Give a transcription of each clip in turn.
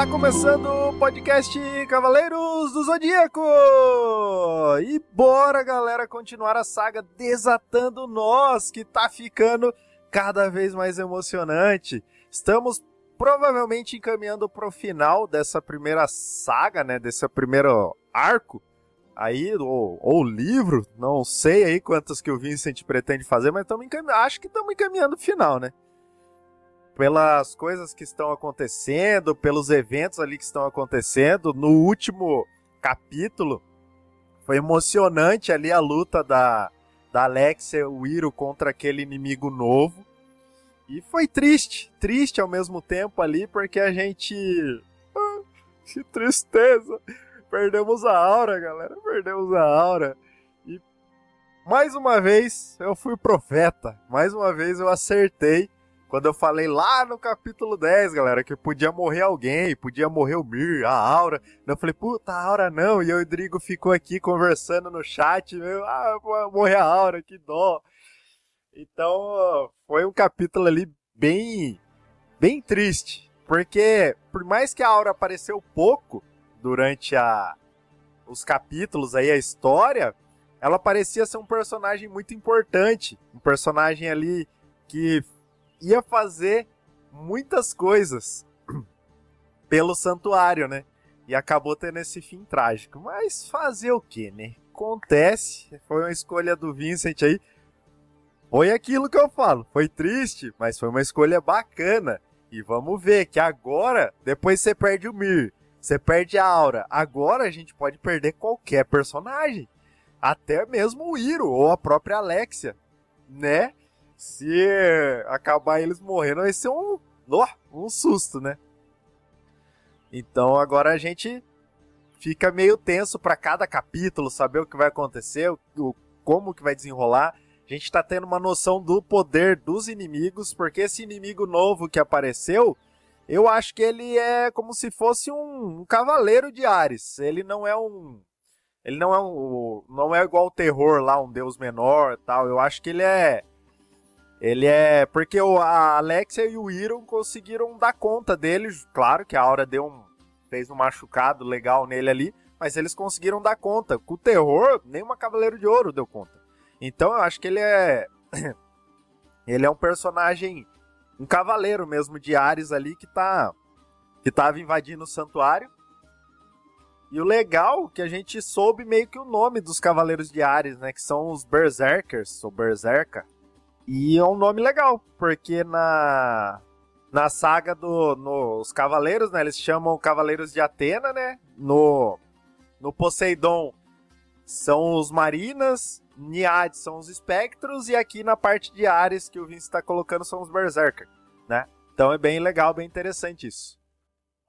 Está começando o podcast Cavaleiros do Zodíaco! E bora, galera, continuar a saga Desatando Nós, que tá ficando cada vez mais emocionante. Estamos provavelmente encaminhando para o final dessa primeira saga, né, desse primeiro arco aí, ou, ou livro, não sei aí quantas que o Vincent pretende fazer, mas estamos acho que estamos encaminhando o final, né? Pelas coisas que estão acontecendo, pelos eventos ali que estão acontecendo. No último capítulo, foi emocionante ali a luta da, da Alexia Wiro contra aquele inimigo novo. E foi triste, triste ao mesmo tempo ali, porque a gente. Ah, que tristeza! Perdemos a aura, galera, perdemos a aura. E mais uma vez eu fui profeta, mais uma vez eu acertei quando eu falei lá no capítulo 10, galera, que podia morrer alguém, podia morrer o Mir, a Aura. Eu falei, puta, a Aura não. E o Rodrigo ficou aqui conversando no chat, meu, ah, morrer a Aura, que dó. Então, foi um capítulo ali bem, bem triste. Porque, por mais que a Aura apareceu pouco durante a, os capítulos aí, a história, ela parecia ser um personagem muito importante. Um personagem ali que ia fazer muitas coisas pelo santuário, né? E acabou tendo esse fim trágico. Mas fazer o que, né? Acontece. Foi uma escolha do Vincent aí. Foi aquilo que eu falo. Foi triste, mas foi uma escolha bacana. E vamos ver que agora, depois você perde o Mir, você perde a Aura. Agora a gente pode perder qualquer personagem. Até mesmo o Iro ou a própria Alexia, né? Se acabar eles morrendo, vai ser um, um susto, né? Então agora a gente fica meio tenso para cada capítulo, saber o que vai acontecer, o, como que vai desenrolar. A gente tá tendo uma noção do poder dos inimigos, porque esse inimigo novo que apareceu, eu acho que ele é como se fosse um, um cavaleiro de Ares. Ele não é um ele não é um não é igual o terror lá, um deus menor, tal. Eu acho que ele é ele é. Porque a Alexia e o Iron conseguiram dar conta dele. Claro que a Aura deu um. fez um machucado legal nele ali. Mas eles conseguiram dar conta. Com o terror, nem uma Cavaleiro de Ouro deu conta. Então eu acho que ele é. ele é um personagem. Um cavaleiro mesmo de Ares ali que tá. Que tava invadindo o santuário. E o legal é que a gente soube meio que o nome dos Cavaleiros de Ares, né? Que são os Berserkers, ou Berserka. E é um nome legal, porque na na saga dos Cavaleiros, né? Eles chamam Cavaleiros de Atena, né? No, no Poseidon são os Marinas, Niad são os Espectros, e aqui na parte de Ares que o Vince está colocando são os Berserker, né? Então é bem legal, bem interessante isso.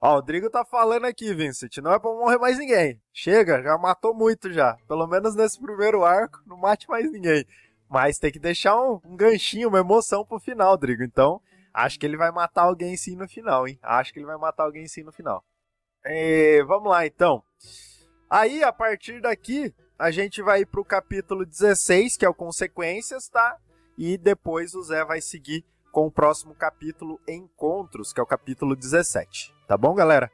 Ó, o Rodrigo tá falando aqui, Vincent, não é pra morrer mais ninguém. Chega, já matou muito já. Pelo menos nesse primeiro arco, não mate mais ninguém. Mas tem que deixar um, um ganchinho, uma emoção pro final, Drigo. Então, acho que ele vai matar alguém sim no final, hein? Acho que ele vai matar alguém sim no final. E, vamos lá, então. Aí, a partir daqui, a gente vai pro capítulo 16, que é o Consequências, tá? E depois o Zé vai seguir com o próximo capítulo, Encontros, que é o capítulo 17. Tá bom, galera?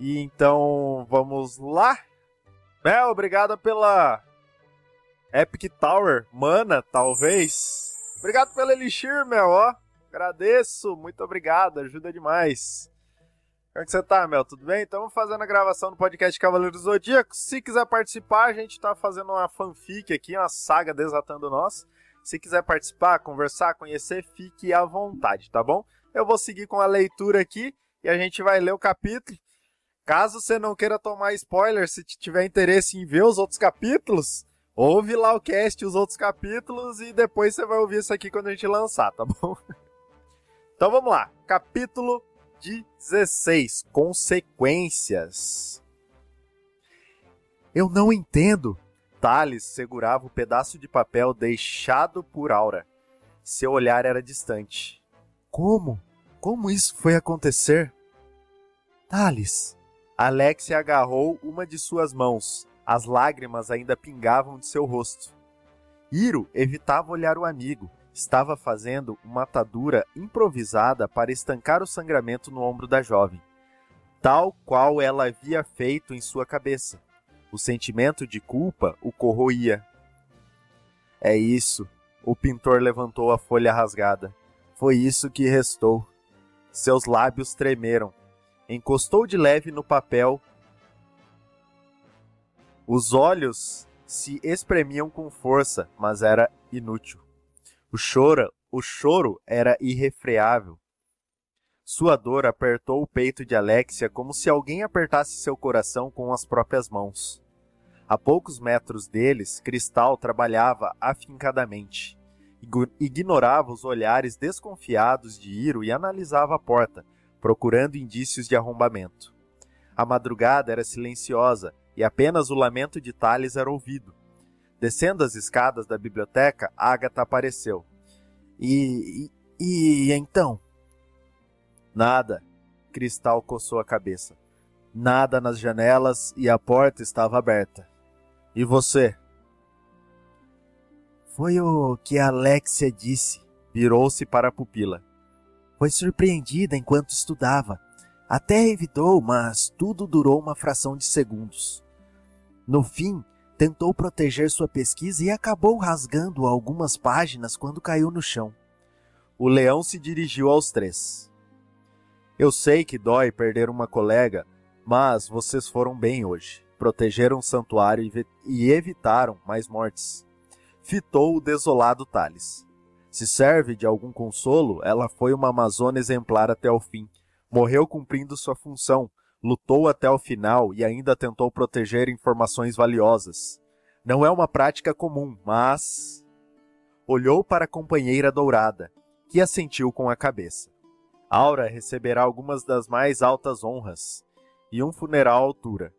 E então, vamos lá. É, obrigado pela Epic Tower, mana, talvez. Obrigado pelo Elixir, Mel, ó. Agradeço, muito obrigado, ajuda demais. Como é que você tá, Mel? Tudo bem? Estamos fazendo a gravação do podcast Cavaleiros do Zodíaco. Se quiser participar, a gente tá fazendo uma fanfic aqui, uma saga desatando nós. Se quiser participar, conversar, conhecer, fique à vontade, tá bom? Eu vou seguir com a leitura aqui e a gente vai ler o capítulo. Caso você não queira tomar spoiler, se tiver interesse em ver os outros capítulos, Ouve lá o cast, os outros capítulos e depois você vai ouvir isso aqui quando a gente lançar, tá bom? Então vamos lá. Capítulo 16. Consequências. Eu não entendo. Thales segurava o pedaço de papel deixado por Aura. Seu olhar era distante. Como? Como isso foi acontecer? Thales. Alexia agarrou uma de suas mãos as lágrimas ainda pingavam de seu rosto. Iro evitava olhar o amigo. Estava fazendo uma atadura improvisada para estancar o sangramento no ombro da jovem. tal qual ela havia feito em sua cabeça. O sentimento de culpa o corroía. É isso. O pintor levantou a folha rasgada. Foi isso que restou. Seus lábios tremeram. Encostou de leve no papel. Os olhos se espremiam com força, mas era inútil. O choro, o choro era irrefreável. Sua dor apertou o peito de Alexia como se alguém apertasse seu coração com as próprias mãos. A poucos metros deles, Cristal trabalhava afincadamente. Ignorava os olhares desconfiados de Iro e analisava a porta, procurando indícios de arrombamento. A madrugada era silenciosa e apenas o lamento de Thales era ouvido. Descendo as escadas da biblioteca, Agatha apareceu. E, e, e então? Nada. Cristal coçou a cabeça. Nada nas janelas e a porta estava aberta. E você? Foi o que Alexia disse. Virou-se para a pupila. Foi surpreendida enquanto estudava. Até evitou, mas tudo durou uma fração de segundos. No fim, tentou proteger sua pesquisa e acabou rasgando algumas páginas quando caiu no chão. O leão se dirigiu aos três. Eu sei que dói perder uma colega, mas vocês foram bem hoje. Protegeram o santuário e evitaram mais mortes. Fitou o desolado Thales. Se serve de algum consolo, ela foi uma amazona exemplar até o fim. Morreu cumprindo sua função, lutou até o final e ainda tentou proteger informações valiosas. Não é uma prática comum, mas. Olhou para a companheira dourada, que assentiu com a cabeça. Aura receberá algumas das mais altas honras e um funeral à altura.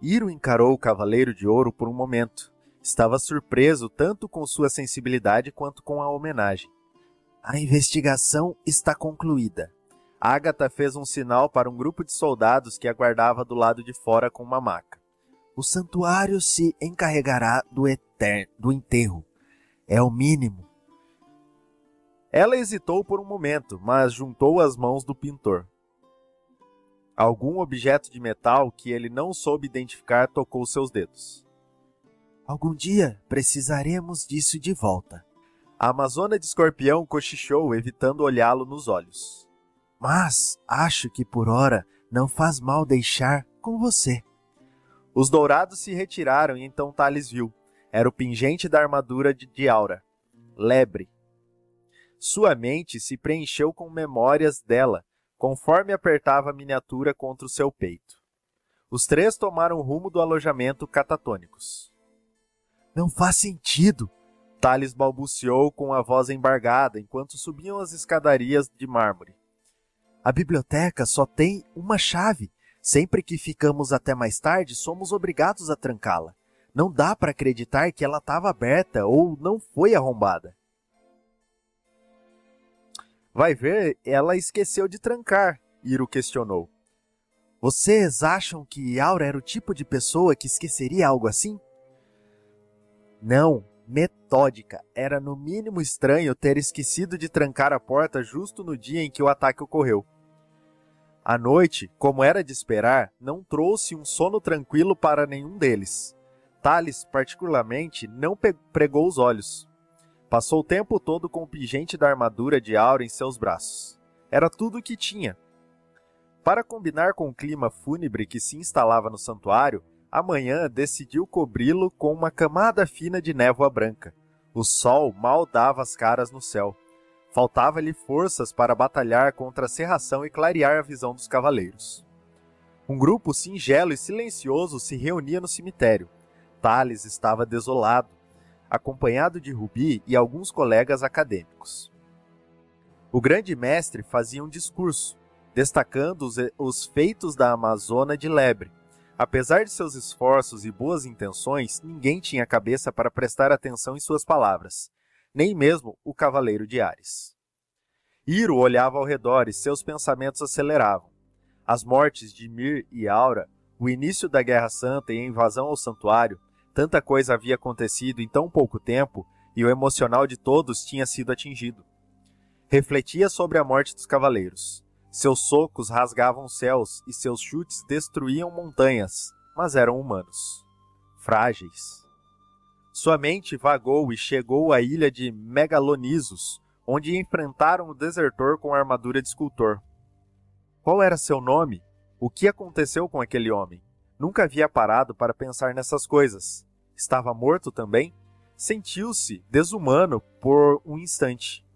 Iro encarou o Cavaleiro de Ouro por um momento. Estava surpreso tanto com sua sensibilidade quanto com a homenagem. A investigação está concluída. Agatha fez um sinal para um grupo de soldados que aguardava do lado de fora com uma maca. O santuário se encarregará do, do enterro. É o mínimo ela hesitou por um momento, mas juntou as mãos do pintor. Algum objeto de metal que ele não soube identificar tocou seus dedos. Algum dia precisaremos disso de volta. A Amazona de Escorpião cochichou, evitando olhá-lo nos olhos. Mas acho que por hora não faz mal deixar com você. Os dourados se retiraram e então Thales viu. Era o pingente da armadura de, de Aura. Lebre, sua mente se preencheu com memórias dela, conforme apertava a miniatura contra o seu peito. Os três tomaram rumo do alojamento catatônicos. Não faz sentido! Thales balbuciou com a voz embargada enquanto subiam as escadarias de mármore. A biblioteca só tem uma chave. Sempre que ficamos até mais tarde, somos obrigados a trancá-la. Não dá para acreditar que ela estava aberta ou não foi arrombada. Vai ver, ela esqueceu de trancar, Iro questionou. Vocês acham que Aura era o tipo de pessoa que esqueceria algo assim? Não, metódica. Era no mínimo estranho ter esquecido de trancar a porta justo no dia em que o ataque ocorreu. A noite, como era de esperar, não trouxe um sono tranquilo para nenhum deles. Thales, particularmente, não pregou os olhos. Passou o tempo todo com o pingente da armadura de Aura em seus braços. Era tudo o que tinha. Para combinar com o clima fúnebre que se instalava no santuário, amanhã decidiu cobri-lo com uma camada fina de névoa branca. O sol mal dava as caras no céu. Faltava-lhe forças para batalhar contra a serração e clarear a visão dos cavaleiros. Um grupo singelo e silencioso se reunia no cemitério. Thales estava desolado acompanhado de Rubi e alguns colegas acadêmicos. O grande mestre fazia um discurso, destacando os, os feitos da Amazona de Lebre. Apesar de seus esforços e boas intenções, ninguém tinha cabeça para prestar atenção em suas palavras, nem mesmo o cavaleiro de Ares. Iro olhava ao redor e seus pensamentos aceleravam. As mortes de Mir e Aura, o início da Guerra Santa e a invasão ao santuário Tanta coisa havia acontecido em tão pouco tempo e o emocional de todos tinha sido atingido. Refletia sobre a morte dos cavaleiros. Seus socos rasgavam céus e seus chutes destruíam montanhas, mas eram humanos. Frágeis. Sua mente vagou e chegou à ilha de Megalonisos, onde enfrentaram o desertor com armadura de escultor. Qual era seu nome? O que aconteceu com aquele homem? Nunca havia parado para pensar nessas coisas. Estava morto também? Sentiu-se desumano por um instante.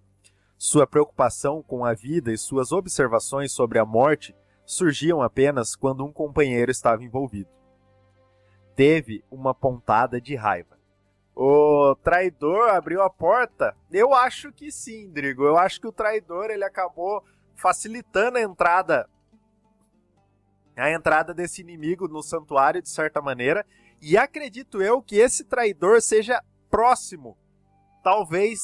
Sua preocupação com a vida e suas observações sobre a morte surgiam apenas quando um companheiro estava envolvido. Teve uma pontada de raiva. O traidor abriu a porta? Eu acho que sim, Drigo. Eu acho que o traidor ele acabou facilitando a entrada a entrada desse inimigo no santuário de certa maneira, e acredito eu que esse traidor seja próximo, talvez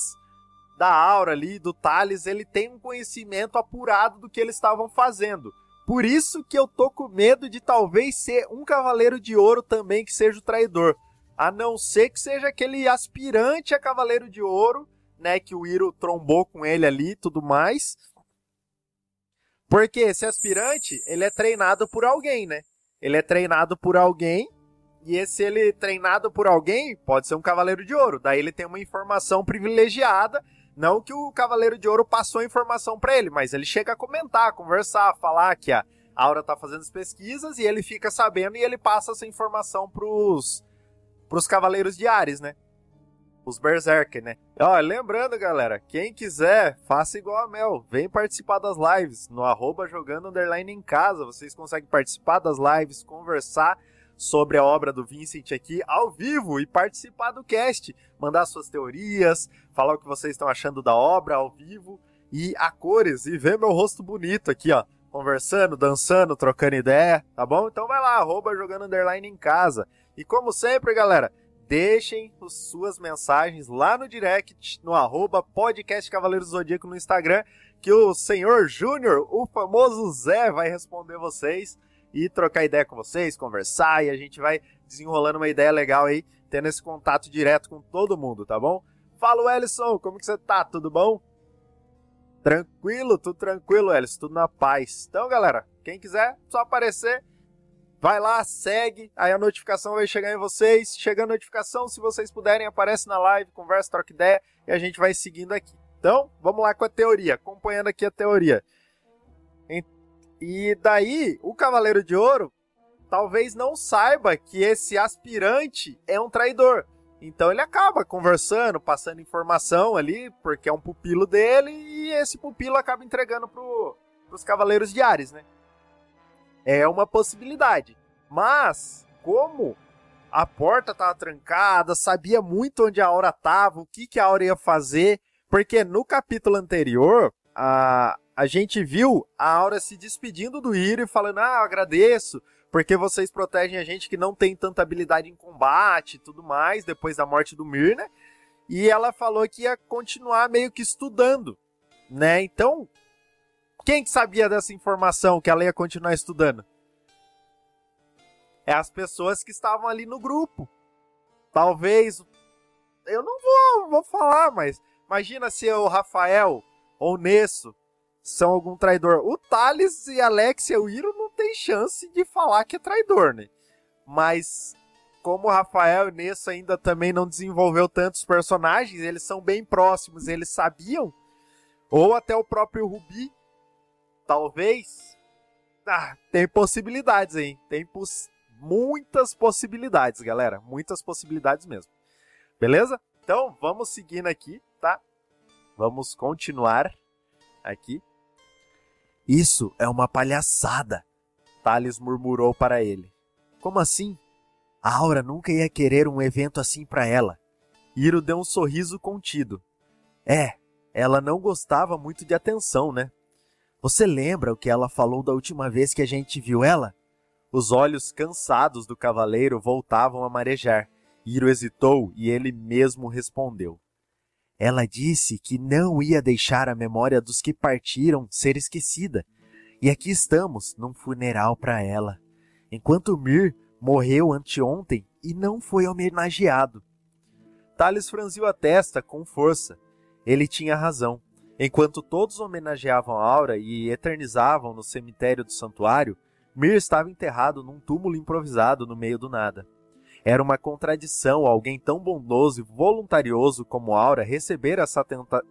da Aura ali, do Thales, ele tem um conhecimento apurado do que eles estavam fazendo. Por isso que eu tô com medo de talvez ser um Cavaleiro de Ouro também que seja o traidor. A não ser que seja aquele aspirante a Cavaleiro de Ouro, né? Que o Iro trombou com ele ali e tudo mais. Porque esse aspirante, ele é treinado por alguém, né? Ele é treinado por alguém. E esse ele treinado por alguém pode ser um Cavaleiro de Ouro. Daí ele tem uma informação privilegiada não que o Cavaleiro de Ouro passou a informação para ele, mas ele chega a comentar, conversar, falar que a Aura tá fazendo as pesquisas e ele fica sabendo e ele passa essa informação pros, pros Cavaleiros de Ares, né? Os Berserker, né? Ó, lembrando, galera, quem quiser, faça igual a Mel. Vem participar das lives no arroba jogando underline em casa. Vocês conseguem participar das lives, conversar sobre a obra do Vincent aqui ao vivo e participar do cast, mandar suas teorias, falar o que vocês estão achando da obra ao vivo e a cores e ver meu rosto bonito aqui, ó, conversando, dançando, trocando ideia, tá bom? Então vai lá, arroba jogando underline em casa. E como sempre, galera, deixem suas mensagens lá no direct, no arroba podcast Cavaleiros Zodíaco no Instagram, que o senhor Júnior, o famoso Zé, vai responder vocês e trocar ideia com vocês, conversar e a gente vai desenrolando uma ideia legal aí, tendo esse contato direto com todo mundo, tá bom? Fala, Ellison, como que você tá? Tudo bom? Tranquilo, tudo tranquilo, Ellison, tudo na paz. Então, galera, quem quiser, só aparecer, vai lá, segue, aí a notificação vai chegar em vocês. Chega a notificação, se vocês puderem, aparece na live, conversa, troca ideia e a gente vai seguindo aqui. Então, vamos lá com a teoria, acompanhando aqui a teoria. E daí, o Cavaleiro de Ouro talvez não saiba que esse aspirante é um traidor. Então ele acaba conversando, passando informação ali, porque é um pupilo dele, e esse pupilo acaba entregando pro, pros Cavaleiros de Ares, né? É uma possibilidade. Mas, como a porta estava trancada, sabia muito onde a Aura estava, o que, que a Aura ia fazer, porque no capítulo anterior, a, a gente viu a Aura se despedindo do Hiro e falando: Ah, agradeço, porque vocês protegem a gente que não tem tanta habilidade em combate e tudo mais, depois da morte do Mir, né? E ela falou que ia continuar meio que estudando, né? Então, quem que sabia dessa informação que ela ia continuar estudando? É as pessoas que estavam ali no grupo. Talvez. Eu não vou, vou falar, mas imagina se o Rafael ou o Nesso são algum traidor. O Thales e Alexia o Iro não tem chance de falar que é traidor, né? Mas como o Rafael e Nessa ainda também não desenvolveu tantos personagens, eles são bem próximos, eles sabiam. Ou até o próprio Rubi, talvez. Ah, tem possibilidades aí. Tem poss muitas possibilidades, galera. Muitas possibilidades mesmo. Beleza? Então, vamos seguindo aqui, tá? Vamos continuar aqui. Isso é uma palhaçada, Thales murmurou para ele. Como assim? A Aura nunca ia querer um evento assim para ela. Iro deu um sorriso contido. É, ela não gostava muito de atenção, né? Você lembra o que ela falou da última vez que a gente viu ela? Os olhos cansados do cavaleiro voltavam a marejar. Iro hesitou e ele mesmo respondeu. Ela disse que não ia deixar a memória dos que partiram ser esquecida. E aqui estamos, num funeral para ela. Enquanto Mir morreu anteontem e não foi homenageado. Thales franziu a testa com força. Ele tinha razão. Enquanto todos homenageavam Aura e eternizavam no cemitério do santuário, Mir estava enterrado num túmulo improvisado no meio do nada. Era uma contradição alguém tão bondoso e voluntarioso como Aura receber essa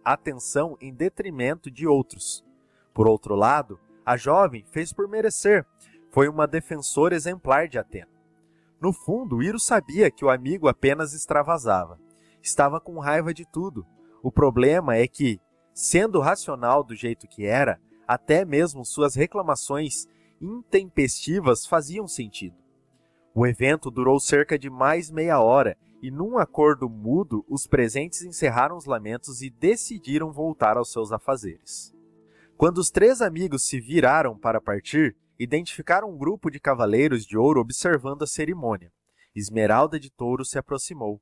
atenção em detrimento de outros. Por outro lado, a jovem fez por merecer. Foi uma defensora exemplar de Atena. No fundo, Iro sabia que o amigo apenas extravasava. Estava com raiva de tudo. O problema é que, sendo racional do jeito que era, até mesmo suas reclamações intempestivas faziam sentido. O evento durou cerca de mais meia hora e, num acordo mudo, os presentes encerraram os lamentos e decidiram voltar aos seus afazeres. Quando os três amigos se viraram para partir, identificaram um grupo de cavaleiros de ouro observando a cerimônia. Esmeralda de Touro se aproximou.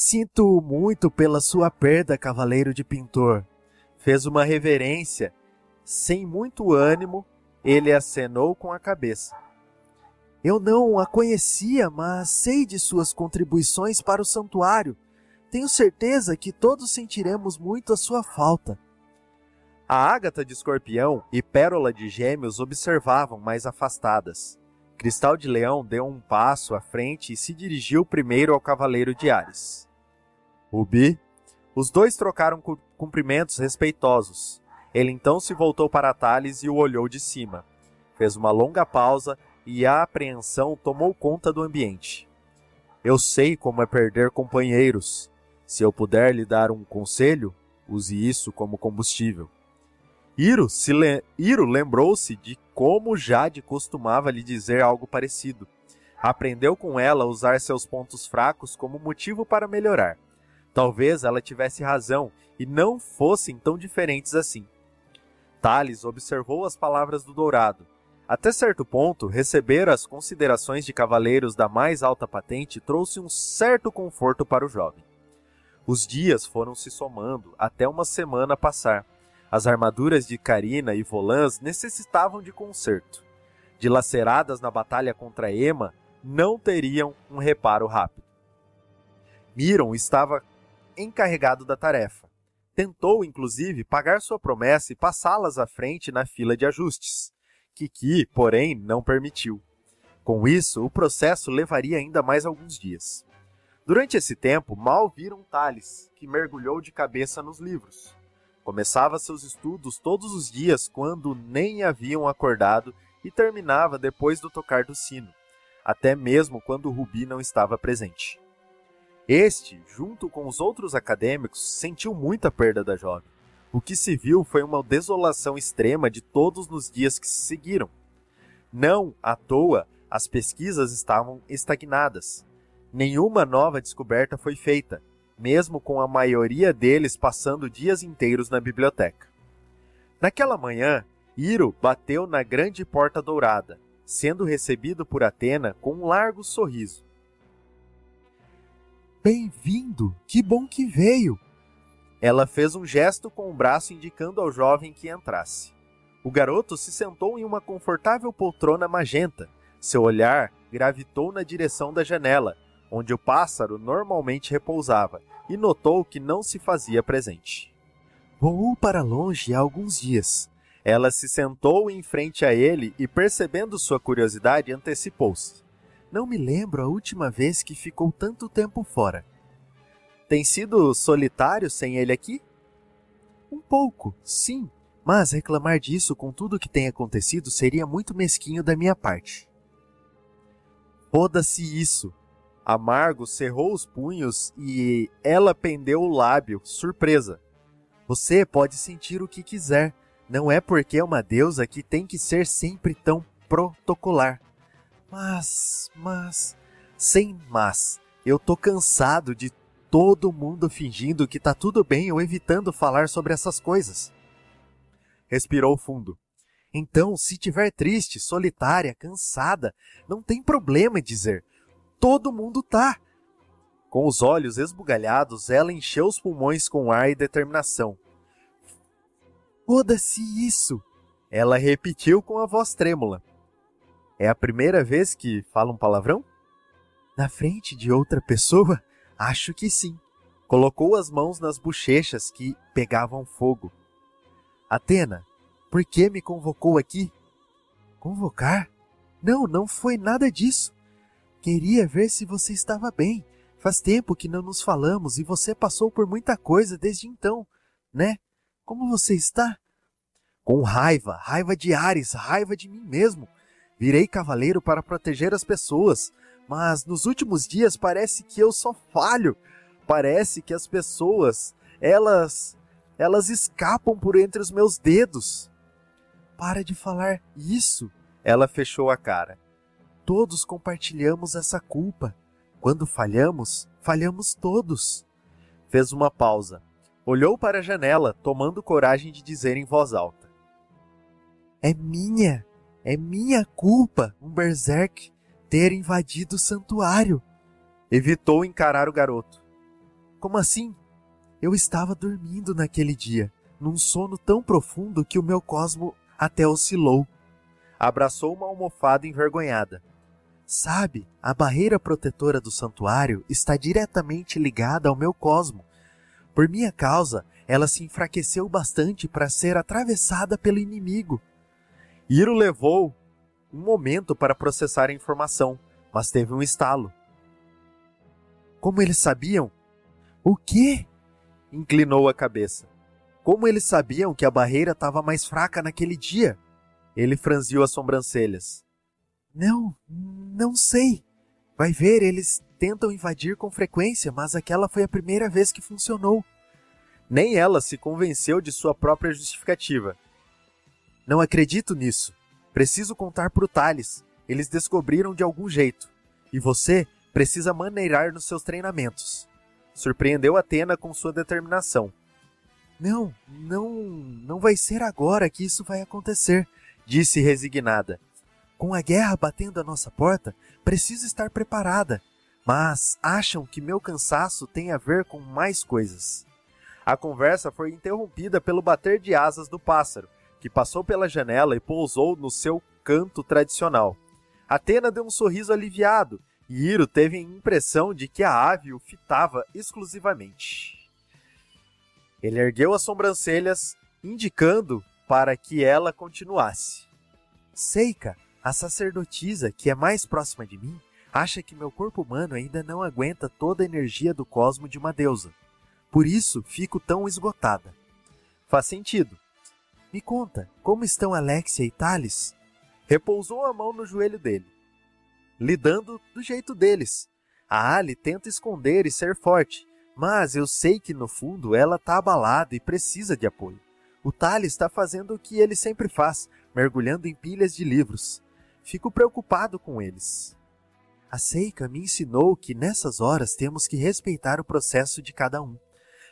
Sinto muito pela sua perda, cavaleiro de pintor. Fez uma reverência. Sem muito ânimo, ele acenou com a cabeça. Eu não a conhecia, mas sei de suas contribuições para o santuário. Tenho certeza que todos sentiremos muito a sua falta. A ágata de escorpião e pérola de gêmeos observavam mais afastadas. Cristal de leão deu um passo à frente e se dirigiu primeiro ao cavaleiro de Ares. Rubi. Os dois trocaram cumprimentos respeitosos. Ele então se voltou para Thales e o olhou de cima. Fez uma longa pausa e a apreensão tomou conta do ambiente. Eu sei como é perder companheiros. Se eu puder lhe dar um conselho, use isso como combustível. Iro, se le... Iro lembrou-se de como Jade costumava lhe dizer algo parecido. Aprendeu com ela a usar seus pontos fracos como motivo para melhorar. Talvez ela tivesse razão e não fossem tão diferentes assim. Thales observou as palavras do Dourado. Até certo ponto, receber as considerações de cavaleiros da mais alta patente trouxe um certo conforto para o jovem. Os dias foram se somando até uma semana passar as armaduras de Carina e Volans necessitavam de conserto. Dilaceradas na batalha contra Ema, não teriam um reparo rápido. Miron estava encarregado da tarefa. Tentou, inclusive, pagar sua promessa e passá-las à frente na fila de ajustes. Kiki, porém, não permitiu. Com isso, o processo levaria ainda mais alguns dias. Durante esse tempo, mal viram Thales, que mergulhou de cabeça nos livros. Começava seus estudos todos os dias quando nem haviam acordado e terminava depois do tocar do sino, até mesmo quando Rubi não estava presente. Este, junto com os outros acadêmicos, sentiu muita perda da jovem. O que se viu foi uma desolação extrema de todos nos dias que se seguiram. Não à toa, as pesquisas estavam estagnadas. Nenhuma nova descoberta foi feita, mesmo com a maioria deles passando dias inteiros na biblioteca. Naquela manhã, Iro bateu na grande porta dourada, sendo recebido por Atena com um largo sorriso. Bem-vindo! Que bom que veio! Ela fez um gesto com o braço indicando ao jovem que entrasse. O garoto se sentou em uma confortável poltrona magenta. Seu olhar gravitou na direção da janela, onde o pássaro normalmente repousava, e notou que não se fazia presente. Voou para longe há alguns dias. Ela se sentou em frente a ele e, percebendo sua curiosidade, antecipou-se. Não me lembro a última vez que ficou tanto tempo fora. Tem sido solitário sem ele aqui? Um pouco, sim, mas reclamar disso com tudo o que tem acontecido seria muito mesquinho da minha parte. Foda-se isso, Amargo cerrou os punhos e ela pendeu o lábio, surpresa. Você pode sentir o que quiser. Não é porque é uma deusa que tem que ser sempre tão protocolar. Mas, mas, sem mas, eu tô cansado de todo mundo fingindo que tá tudo bem ou evitando falar sobre essas coisas. Respirou fundo. Então, se tiver triste, solitária, cansada, não tem problema em dizer todo mundo tá. Com os olhos esbugalhados, ela encheu os pulmões com ar e determinação. Foda-se isso! Ela repetiu com a voz trêmula. É a primeira vez que fala um palavrão? Na frente de outra pessoa? Acho que sim. Colocou as mãos nas bochechas que pegavam fogo. Atena, por que me convocou aqui? Convocar? Não, não foi nada disso. Queria ver se você estava bem. Faz tempo que não nos falamos e você passou por muita coisa desde então, né? Como você está? Com raiva, raiva de Ares, raiva de mim mesmo. Virei cavaleiro para proteger as pessoas, mas nos últimos dias parece que eu só falho. Parece que as pessoas, elas, elas escapam por entre os meus dedos. Para de falar isso. Ela fechou a cara. Todos compartilhamos essa culpa. Quando falhamos, falhamos todos. Fez uma pausa. Olhou para a janela, tomando coragem de dizer em voz alta: É minha, é minha culpa um berserk ter invadido o santuário. Evitou encarar o garoto. Como assim? Eu estava dormindo naquele dia, num sono tão profundo que o meu cosmo até oscilou. Abraçou uma almofada envergonhada. Sabe, a barreira protetora do santuário está diretamente ligada ao meu cosmo. Por minha causa, ela se enfraqueceu bastante para ser atravessada pelo inimigo. Iro levou um momento para processar a informação, mas teve um estalo. Como eles sabiam? O quê? Inclinou a cabeça. Como eles sabiam que a barreira estava mais fraca naquele dia? Ele franziu as sobrancelhas. Não, não sei. Vai ver, eles tentam invadir com frequência, mas aquela foi a primeira vez que funcionou. Nem ela se convenceu de sua própria justificativa. Não acredito nisso. Preciso contar pro Thales. Eles descobriram de algum jeito. E você precisa maneirar nos seus treinamentos. Surpreendeu Atena com sua determinação. Não, não, não vai ser agora que isso vai acontecer, disse resignada. Com a guerra batendo à nossa porta, preciso estar preparada. Mas acham que meu cansaço tem a ver com mais coisas. A conversa foi interrompida pelo bater de asas do pássaro, que passou pela janela e pousou no seu canto tradicional. Atena deu um sorriso aliviado e Iro teve a impressão de que a ave o fitava exclusivamente. Ele ergueu as sobrancelhas, indicando para que ela continuasse. Seika, a sacerdotisa, que é mais próxima de mim, acha que meu corpo humano ainda não aguenta toda a energia do cosmo de uma deusa. Por isso fico tão esgotada. Faz sentido. Me conta, como estão Alexia e Thales? Repousou a mão no joelho dele, lidando do jeito deles. A Ali tenta esconder e ser forte, mas eu sei que no fundo ela está abalada e precisa de apoio. O Thales está fazendo o que ele sempre faz, mergulhando em pilhas de livros. Fico preocupado com eles. A Seika me ensinou que nessas horas temos que respeitar o processo de cada um.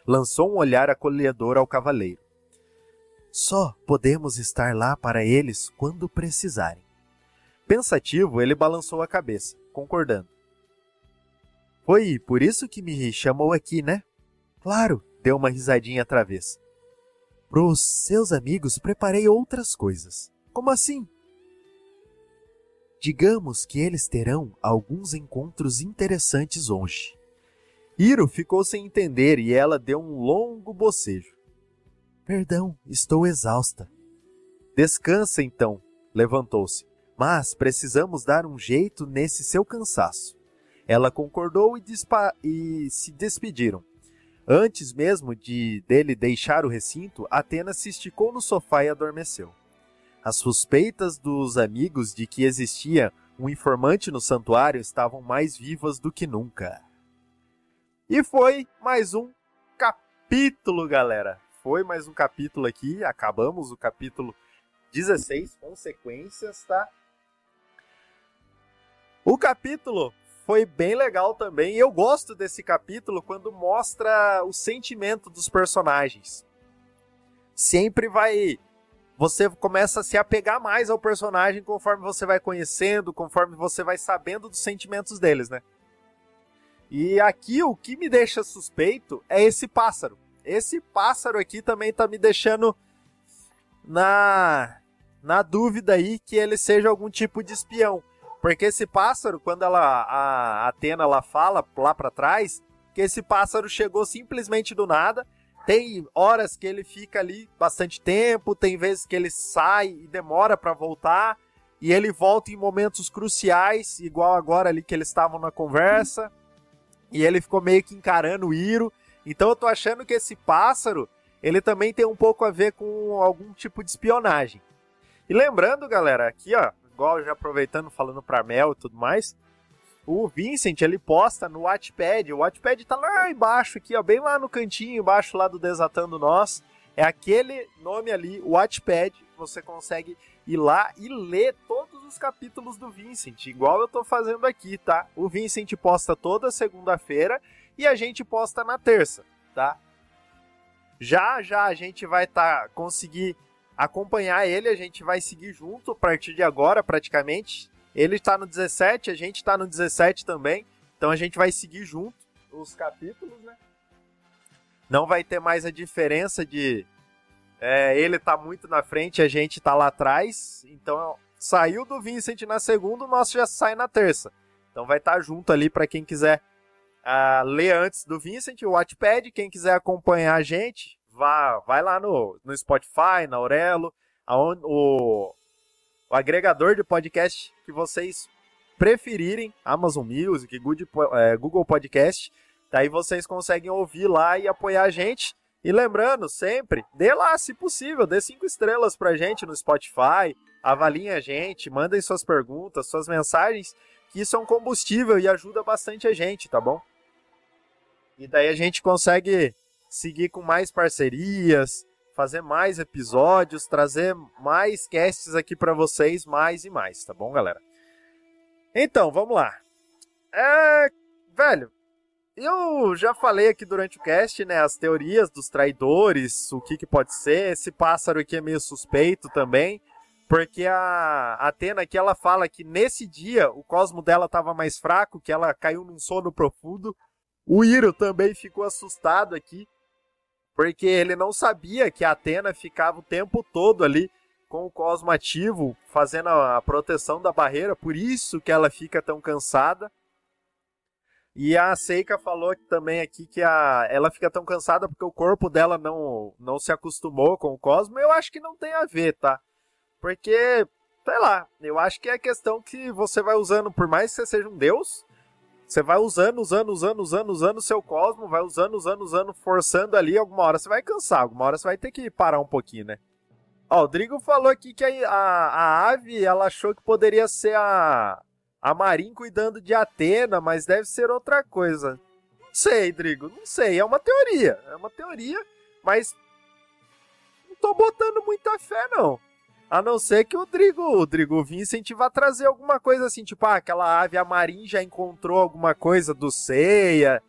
Lançou um olhar acolhedor ao cavaleiro. Só podemos estar lá para eles quando precisarem. Pensativo, ele balançou a cabeça, concordando. Foi por isso que me chamou aqui, né? Claro, deu uma risadinha travessa. Pros seus amigos preparei outras coisas. Como assim? Digamos que eles terão alguns encontros interessantes hoje. Hiro ficou sem entender e ela deu um longo bocejo. Perdão, estou exausta. Descansa então, levantou-se. Mas precisamos dar um jeito nesse seu cansaço. Ela concordou e, e se despediram. Antes mesmo de dele deixar o recinto, Atenas se esticou no sofá e adormeceu. As suspeitas dos amigos de que existia um informante no santuário estavam mais vivas do que nunca. E foi mais um capítulo, galera. Foi mais um capítulo aqui. Acabamos o capítulo 16, consequências, tá? O capítulo foi bem legal também. Eu gosto desse capítulo quando mostra o sentimento dos personagens. Sempre vai você começa a se apegar mais ao personagem conforme você vai conhecendo, conforme você vai sabendo dos sentimentos deles, né? E aqui o que me deixa suspeito é esse pássaro. Esse pássaro aqui também tá me deixando na na dúvida aí que ele seja algum tipo de espião. Porque esse pássaro, quando ela a Atena ela fala lá para trás, que esse pássaro chegou simplesmente do nada. Tem horas que ele fica ali bastante tempo, tem vezes que ele sai e demora para voltar, e ele volta em momentos cruciais, igual agora ali que eles estavam na conversa, e ele ficou meio que encarando o Iro. Então eu tô achando que esse pássaro, ele também tem um pouco a ver com algum tipo de espionagem. E lembrando, galera, aqui ó, igual já aproveitando falando para Mel e tudo mais, o Vincent ele posta no Wattpad. O Wattpad tá lá embaixo aqui, ó, bem lá no cantinho embaixo lá do Desatando Nós. É aquele nome ali, o Wattpad. Você consegue ir lá e ler todos os capítulos do Vincent, igual eu tô fazendo aqui, tá? O Vincent posta toda segunda-feira e a gente posta na terça, tá? Já já a gente vai tá conseguir acompanhar ele, a gente vai seguir junto a partir de agora, praticamente. Ele está no 17, a gente está no 17 também. Então a gente vai seguir junto os capítulos, né? Não vai ter mais a diferença de é, ele tá muito na frente, a gente tá lá atrás. Então saiu do Vincent na segunda, o nosso já sai na terça. Então vai estar tá junto ali para quem quiser uh, ler antes do Vincent, o Wattpad. Quem quiser acompanhar a gente, vá, vai lá no, no Spotify, na Aurelo, aonde, o, o agregador de podcast que vocês preferirem, Amazon Music, é, Google Podcast. Daí vocês conseguem ouvir lá e apoiar a gente. E lembrando, sempre, dê lá, se possível, dê cinco estrelas pra gente no Spotify, avaliem a gente, mandem suas perguntas, suas mensagens, que isso é um combustível e ajuda bastante a gente, tá bom? E daí a gente consegue seguir com mais parcerias, fazer mais episódios, trazer mais casts aqui para vocês, mais e mais, tá bom, galera? Então, vamos lá. É, velho, eu já falei aqui durante o cast, né, as teorias dos traidores, o que que pode ser. Esse pássaro aqui é meio suspeito também, porque a Atena aqui ela fala que nesse dia o cosmo dela estava mais fraco, que ela caiu num sono profundo. O Iro também ficou assustado aqui porque ele não sabia que a Atena ficava o tempo todo ali com o Cosmo ativo, fazendo a proteção da barreira, por isso que ela fica tão cansada. E a Seika falou também aqui que a, ela fica tão cansada porque o corpo dela não, não se acostumou com o Cosmo. Eu acho que não tem a ver, tá? Porque, sei lá, eu acho que é questão que você vai usando, por mais que você seja um deus, você vai usando, usando, usando, usando, usando o seu cosmo, vai usando, usando, usando, forçando ali, alguma hora você vai cansar, alguma hora você vai ter que parar um pouquinho, né? Ó, o Drigo falou aqui que a, a, a ave, ela achou que poderia ser a, a Marin cuidando de Atena, mas deve ser outra coisa. Não sei, Drigo, não sei, é uma teoria, é uma teoria, mas não tô botando muita fé, não. A não ser que o Drigo, o Drigo Vincent vá trazer alguma coisa assim, tipo, ah, aquela ave a Marin já encontrou alguma coisa do Ceia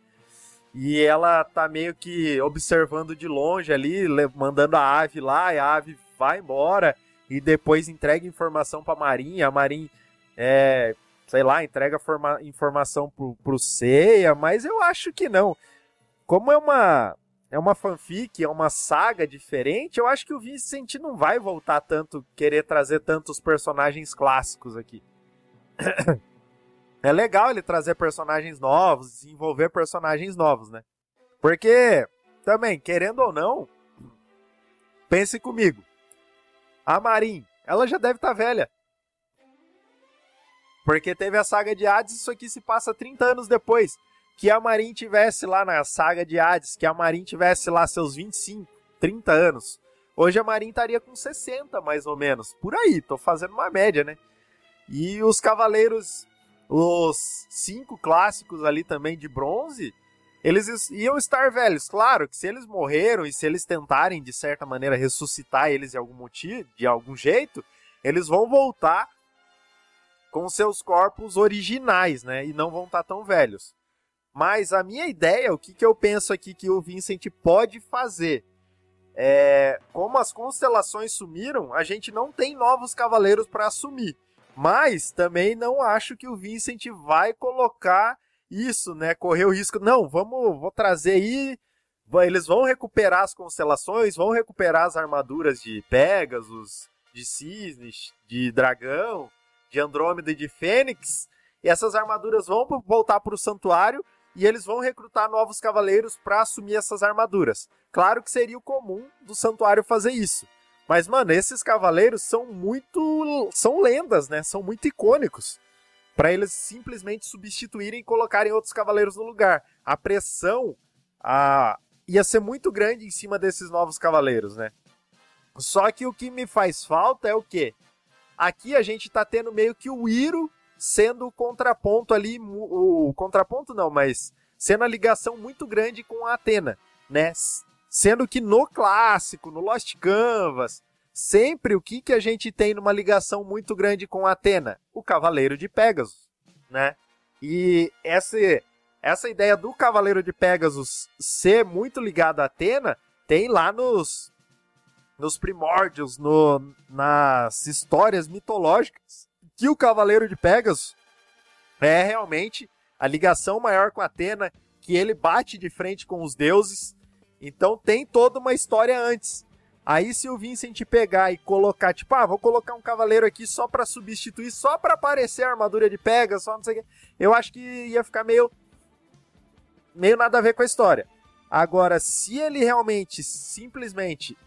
e ela tá meio que observando de longe ali, mandando a ave lá, e a ave vai embora e depois entrega informação pra Marin, a Marin é, sei lá, entrega forma, informação pro, pro Ceia, mas eu acho que não. Como é uma é uma fanfic, é uma saga diferente, eu acho que o Vincent não vai voltar tanto, querer trazer tantos personagens clássicos aqui. é legal ele trazer personagens novos, desenvolver personagens novos, né? Porque, também, querendo ou não, pense comigo. A Marin, ela já deve estar tá velha. Porque teve a saga de Hades, isso aqui se passa 30 anos depois que a Marin tivesse lá na saga de Hades, que a Marin tivesse lá seus 25, 30 anos. Hoje a Marin estaria com 60, mais ou menos. Por aí, tô fazendo uma média, né? E os cavaleiros, os cinco clássicos ali também de bronze, eles iam estar velhos. Claro que se eles morreram e se eles tentarem, de certa maneira, ressuscitar eles de algum motivo, de algum jeito, eles vão voltar com seus corpos originais, né? E não vão estar tão velhos. Mas a minha ideia, o que, que eu penso aqui que o Vincent pode fazer? É, como as constelações sumiram, a gente não tem novos cavaleiros para assumir. Mas também não acho que o Vincent vai colocar isso, né? Correr o risco. Não, vamos, vou trazer aí. Eles vão recuperar as constelações, vão recuperar as armaduras de Pegasus, de Cisne, de Dragão, de Andrômeda e de Fênix. E essas armaduras vão voltar para o santuário e eles vão recrutar novos cavaleiros para assumir essas armaduras. Claro que seria o comum do santuário fazer isso. Mas, mano, esses cavaleiros são muito. são lendas, né? São muito icônicos. Para eles simplesmente substituírem e colocarem outros cavaleiros no lugar. A pressão a... ia ser muito grande em cima desses novos cavaleiros, né? Só que o que me faz falta é o quê? Aqui a gente tá tendo meio que o Iro sendo o contraponto ali, o, contraponto não, mas sendo a ligação muito grande com a Atena, né? Sendo que no clássico, no Lost Canvas, sempre o que, que a gente tem numa ligação muito grande com a Atena? O Cavaleiro de Pegasus, né? E essa, essa ideia do Cavaleiro de Pegasus ser muito ligado a Atena tem lá nos, nos primórdios, no, nas histórias mitológicas que o Cavaleiro de Pegasus é realmente a ligação maior com Atena, que ele bate de frente com os deuses. Então tem toda uma história antes. Aí se o Vincent pegar e colocar, tipo, ah, vou colocar um cavaleiro aqui só para substituir, só para aparecer a armadura de Pegasus, só não sei o que, eu acho que ia ficar meio meio nada a ver com a história. Agora, se ele realmente simplesmente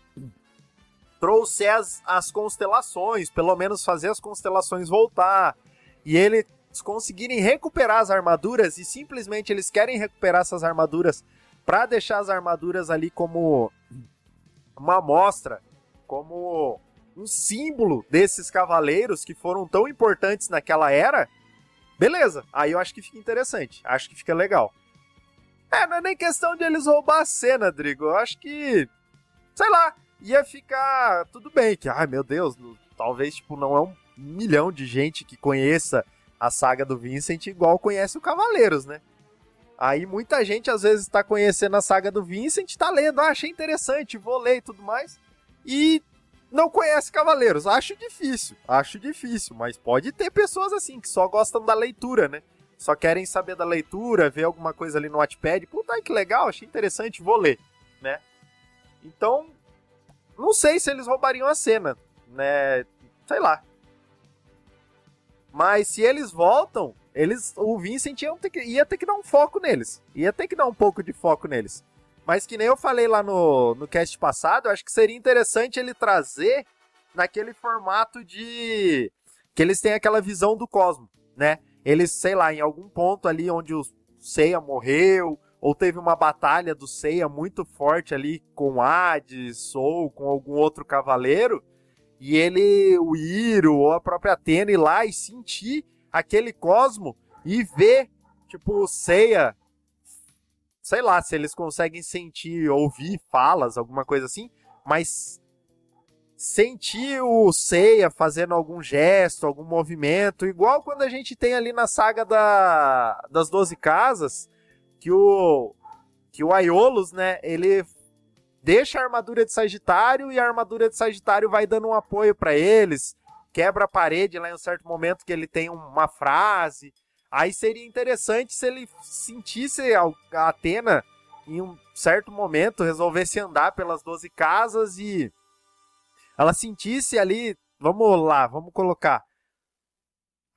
trouxer as, as constelações, pelo menos fazer as constelações voltar, e eles conseguirem recuperar as armaduras, e simplesmente eles querem recuperar essas armaduras para deixar as armaduras ali como uma amostra, como um símbolo desses cavaleiros que foram tão importantes naquela era, beleza. Aí eu acho que fica interessante, acho que fica legal. É, não é nem questão de eles roubar a cena, Drigo. Eu acho que. Sei lá ia ficar tudo bem, que, ai meu Deus, talvez, tipo, não é um milhão de gente que conheça a saga do Vincent igual conhece o Cavaleiros, né? Aí muita gente às vezes está conhecendo a saga do Vincent, tá lendo, ah, achei interessante, vou ler e tudo mais, e não conhece Cavaleiros. Acho difícil, acho difícil, mas pode ter pessoas assim que só gostam da leitura, né? Só querem saber da leitura, ver alguma coisa ali no Wattpad, puta que legal, achei interessante, vou ler, né? Então, não sei se eles roubariam a cena, né? Sei lá. Mas se eles voltam, eles, o Vincent ia ter, que, ia ter que dar um foco neles. Ia ter que dar um pouco de foco neles. Mas que nem eu falei lá no, no cast passado, eu acho que seria interessante ele trazer naquele formato de. que eles têm aquela visão do cosmo, né? Eles, sei lá, em algum ponto ali onde o Seiya morreu, ou teve uma batalha do Seiya muito forte ali com Hades ou com algum outro cavaleiro, e ele, o Iro ou a própria Atena ir lá e sentir aquele cosmo e ver, tipo, o Seiya, sei lá se eles conseguem sentir, ouvir falas, alguma coisa assim, mas sentir o Seiya fazendo algum gesto, algum movimento, igual quando a gente tem ali na saga da, das Doze Casas, que o que o Aiolos, né, ele deixa a armadura de Sagitário e a armadura de Sagitário vai dando um apoio para eles, quebra a parede lá em um certo momento que ele tem uma frase. Aí seria interessante se ele sentisse a Atena em um certo momento resolvesse andar pelas 12 casas e ela sentisse ali, vamos lá, vamos colocar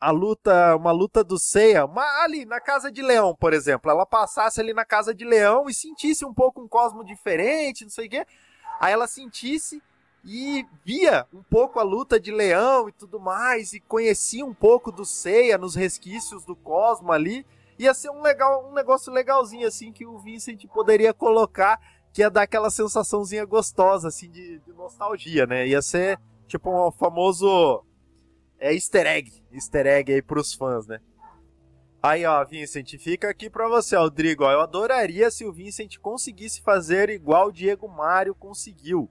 a luta, uma luta do Seiya, uma, ali na Casa de Leão, por exemplo, ela passasse ali na Casa de Leão e sentisse um pouco um cosmo diferente, não sei o quê, aí ela sentisse e via um pouco a luta de Leão e tudo mais, e conhecia um pouco do Seiya nos resquícios do cosmo ali, ia ser um, legal, um negócio legalzinho assim que o Vincent poderia colocar, que ia dar aquela sensaçãozinha gostosa assim de, de nostalgia, né? Ia ser tipo um famoso é easter egg, easter egg aí pros fãs, né? Aí, ó, Vincent, fica aqui pra você, Rodrigo. Eu adoraria se o Vincent conseguisse fazer igual o Diego Mário conseguiu.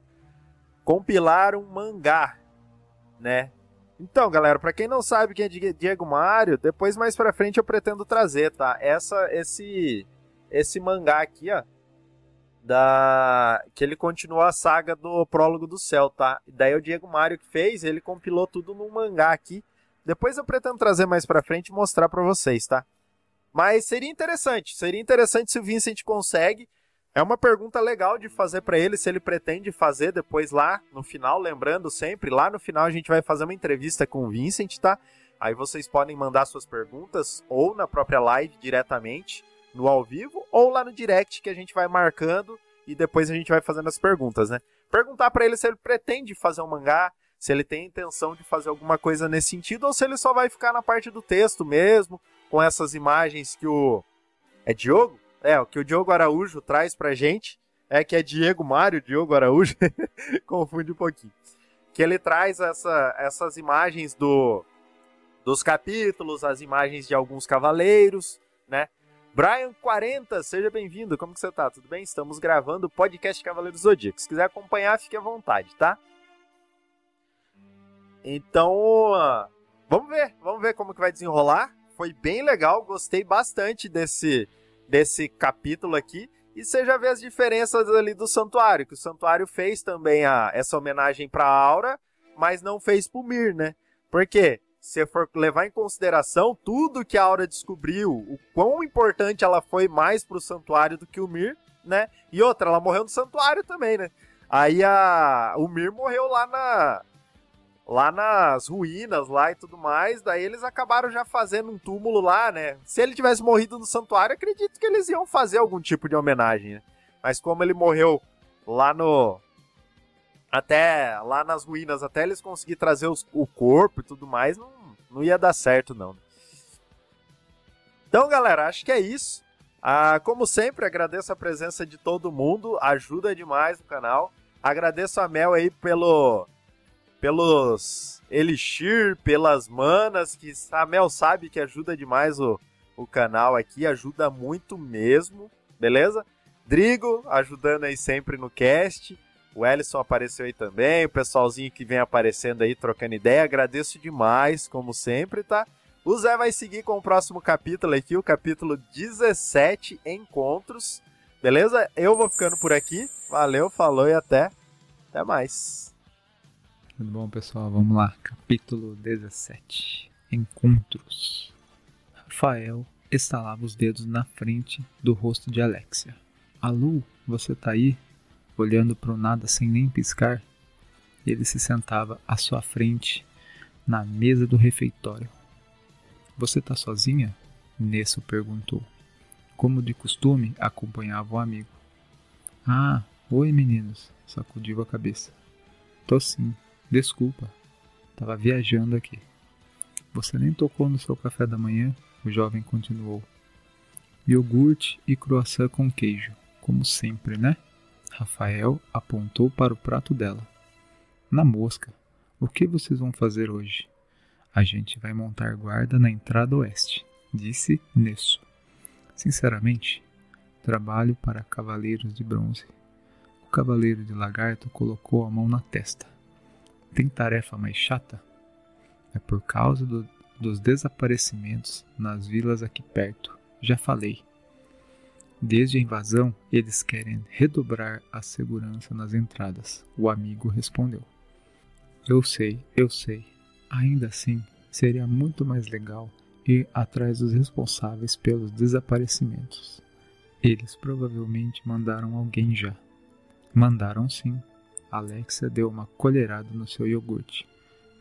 Compilar um mangá, né? Então, galera, para quem não sabe quem é Diego Mário, depois mais pra frente eu pretendo trazer, tá? Essa, esse, esse mangá aqui, ó, da que ele continuou a saga do Prólogo do Céu, tá? Daí o Diego Mário que fez, ele compilou tudo num mangá aqui. Depois eu pretendo trazer mais para frente e mostrar para vocês, tá? Mas seria interessante, seria interessante se o Vincent consegue. É uma pergunta legal de fazer para ele se ele pretende fazer depois lá no final, lembrando sempre, lá no final a gente vai fazer uma entrevista com o Vincent, tá? Aí vocês podem mandar suas perguntas ou na própria live diretamente no ao vivo ou lá no direct que a gente vai marcando e depois a gente vai fazendo as perguntas, né? Perguntar para ele se ele pretende fazer um mangá, se ele tem intenção de fazer alguma coisa nesse sentido ou se ele só vai ficar na parte do texto mesmo, com essas imagens que o é Diogo? É, o que o Diogo Araújo traz pra gente é que é Diego Mário, Diogo Araújo, confunde um pouquinho. Que ele traz essa, essas imagens do, dos capítulos, as imagens de alguns cavaleiros, né? Brian 40, seja bem-vindo. Como que você tá? Tudo bem? Estamos gravando o podcast Cavaleiros Zodíaco. Se quiser acompanhar, fique à vontade, tá? Então, vamos ver, vamos ver como que vai desenrolar. Foi bem legal, gostei bastante desse desse capítulo aqui. E você já vê as diferenças ali do santuário, que o santuário fez também a, essa homenagem para Aura, mas não fez pro Mir, né? Por quê? Se for levar em consideração tudo que a Aura descobriu, o quão importante ela foi mais pro santuário do que o Mir, né? E outra, ela morreu no santuário também, né? Aí a, o Mir morreu lá na, lá nas ruínas lá e tudo mais. Daí eles acabaram já fazendo um túmulo lá, né? Se ele tivesse morrido no santuário, acredito que eles iam fazer algum tipo de homenagem, né? Mas como ele morreu lá no até lá nas ruínas, até eles conseguirem trazer os, o corpo e tudo mais, não, não ia dar certo não. Então, galera, acho que é isso. Ah, como sempre, agradeço a presença de todo mundo, ajuda demais o canal. Agradeço a Mel aí pelo pelos Elixir, pelas manas, que a Mel sabe que ajuda demais o, o canal aqui, ajuda muito mesmo, beleza? Drigo ajudando aí sempre no cast. O Ellison apareceu aí também, o pessoalzinho que vem aparecendo aí trocando ideia. Agradeço demais, como sempre, tá? O Zé vai seguir com o próximo capítulo aqui, o capítulo 17, Encontros. Beleza? Eu vou ficando por aqui. Valeu, falou e até. Até mais. Tudo bom, pessoal? Vamos lá. Capítulo 17 Encontros. Rafael estalava os dedos na frente do rosto de Alexia. Alu, você tá aí? Olhando para o nada sem nem piscar. Ele se sentava à sua frente na mesa do refeitório. Você tá sozinha? Nesso perguntou. Como de costume, acompanhava o amigo. Ah, oi meninos, sacudiu a cabeça. Tô sim, Desculpa, estava viajando aqui. Você nem tocou no seu café da manhã? O jovem continuou. Iogurte e croissant com queijo, como sempre, né? Rafael apontou para o prato dela. Na mosca, o que vocês vão fazer hoje? A gente vai montar guarda na entrada oeste, disse Nesso. Sinceramente, trabalho para cavaleiros de bronze. O cavaleiro de lagarto colocou a mão na testa. Tem tarefa mais chata? É por causa do, dos desaparecimentos nas vilas aqui perto. Já falei. Desde a invasão, eles querem redobrar a segurança nas entradas. O amigo respondeu. Eu sei, eu sei. Ainda assim, seria muito mais legal ir atrás dos responsáveis pelos desaparecimentos. Eles provavelmente mandaram alguém já. Mandaram sim, Alexia deu uma colherada no seu iogurte.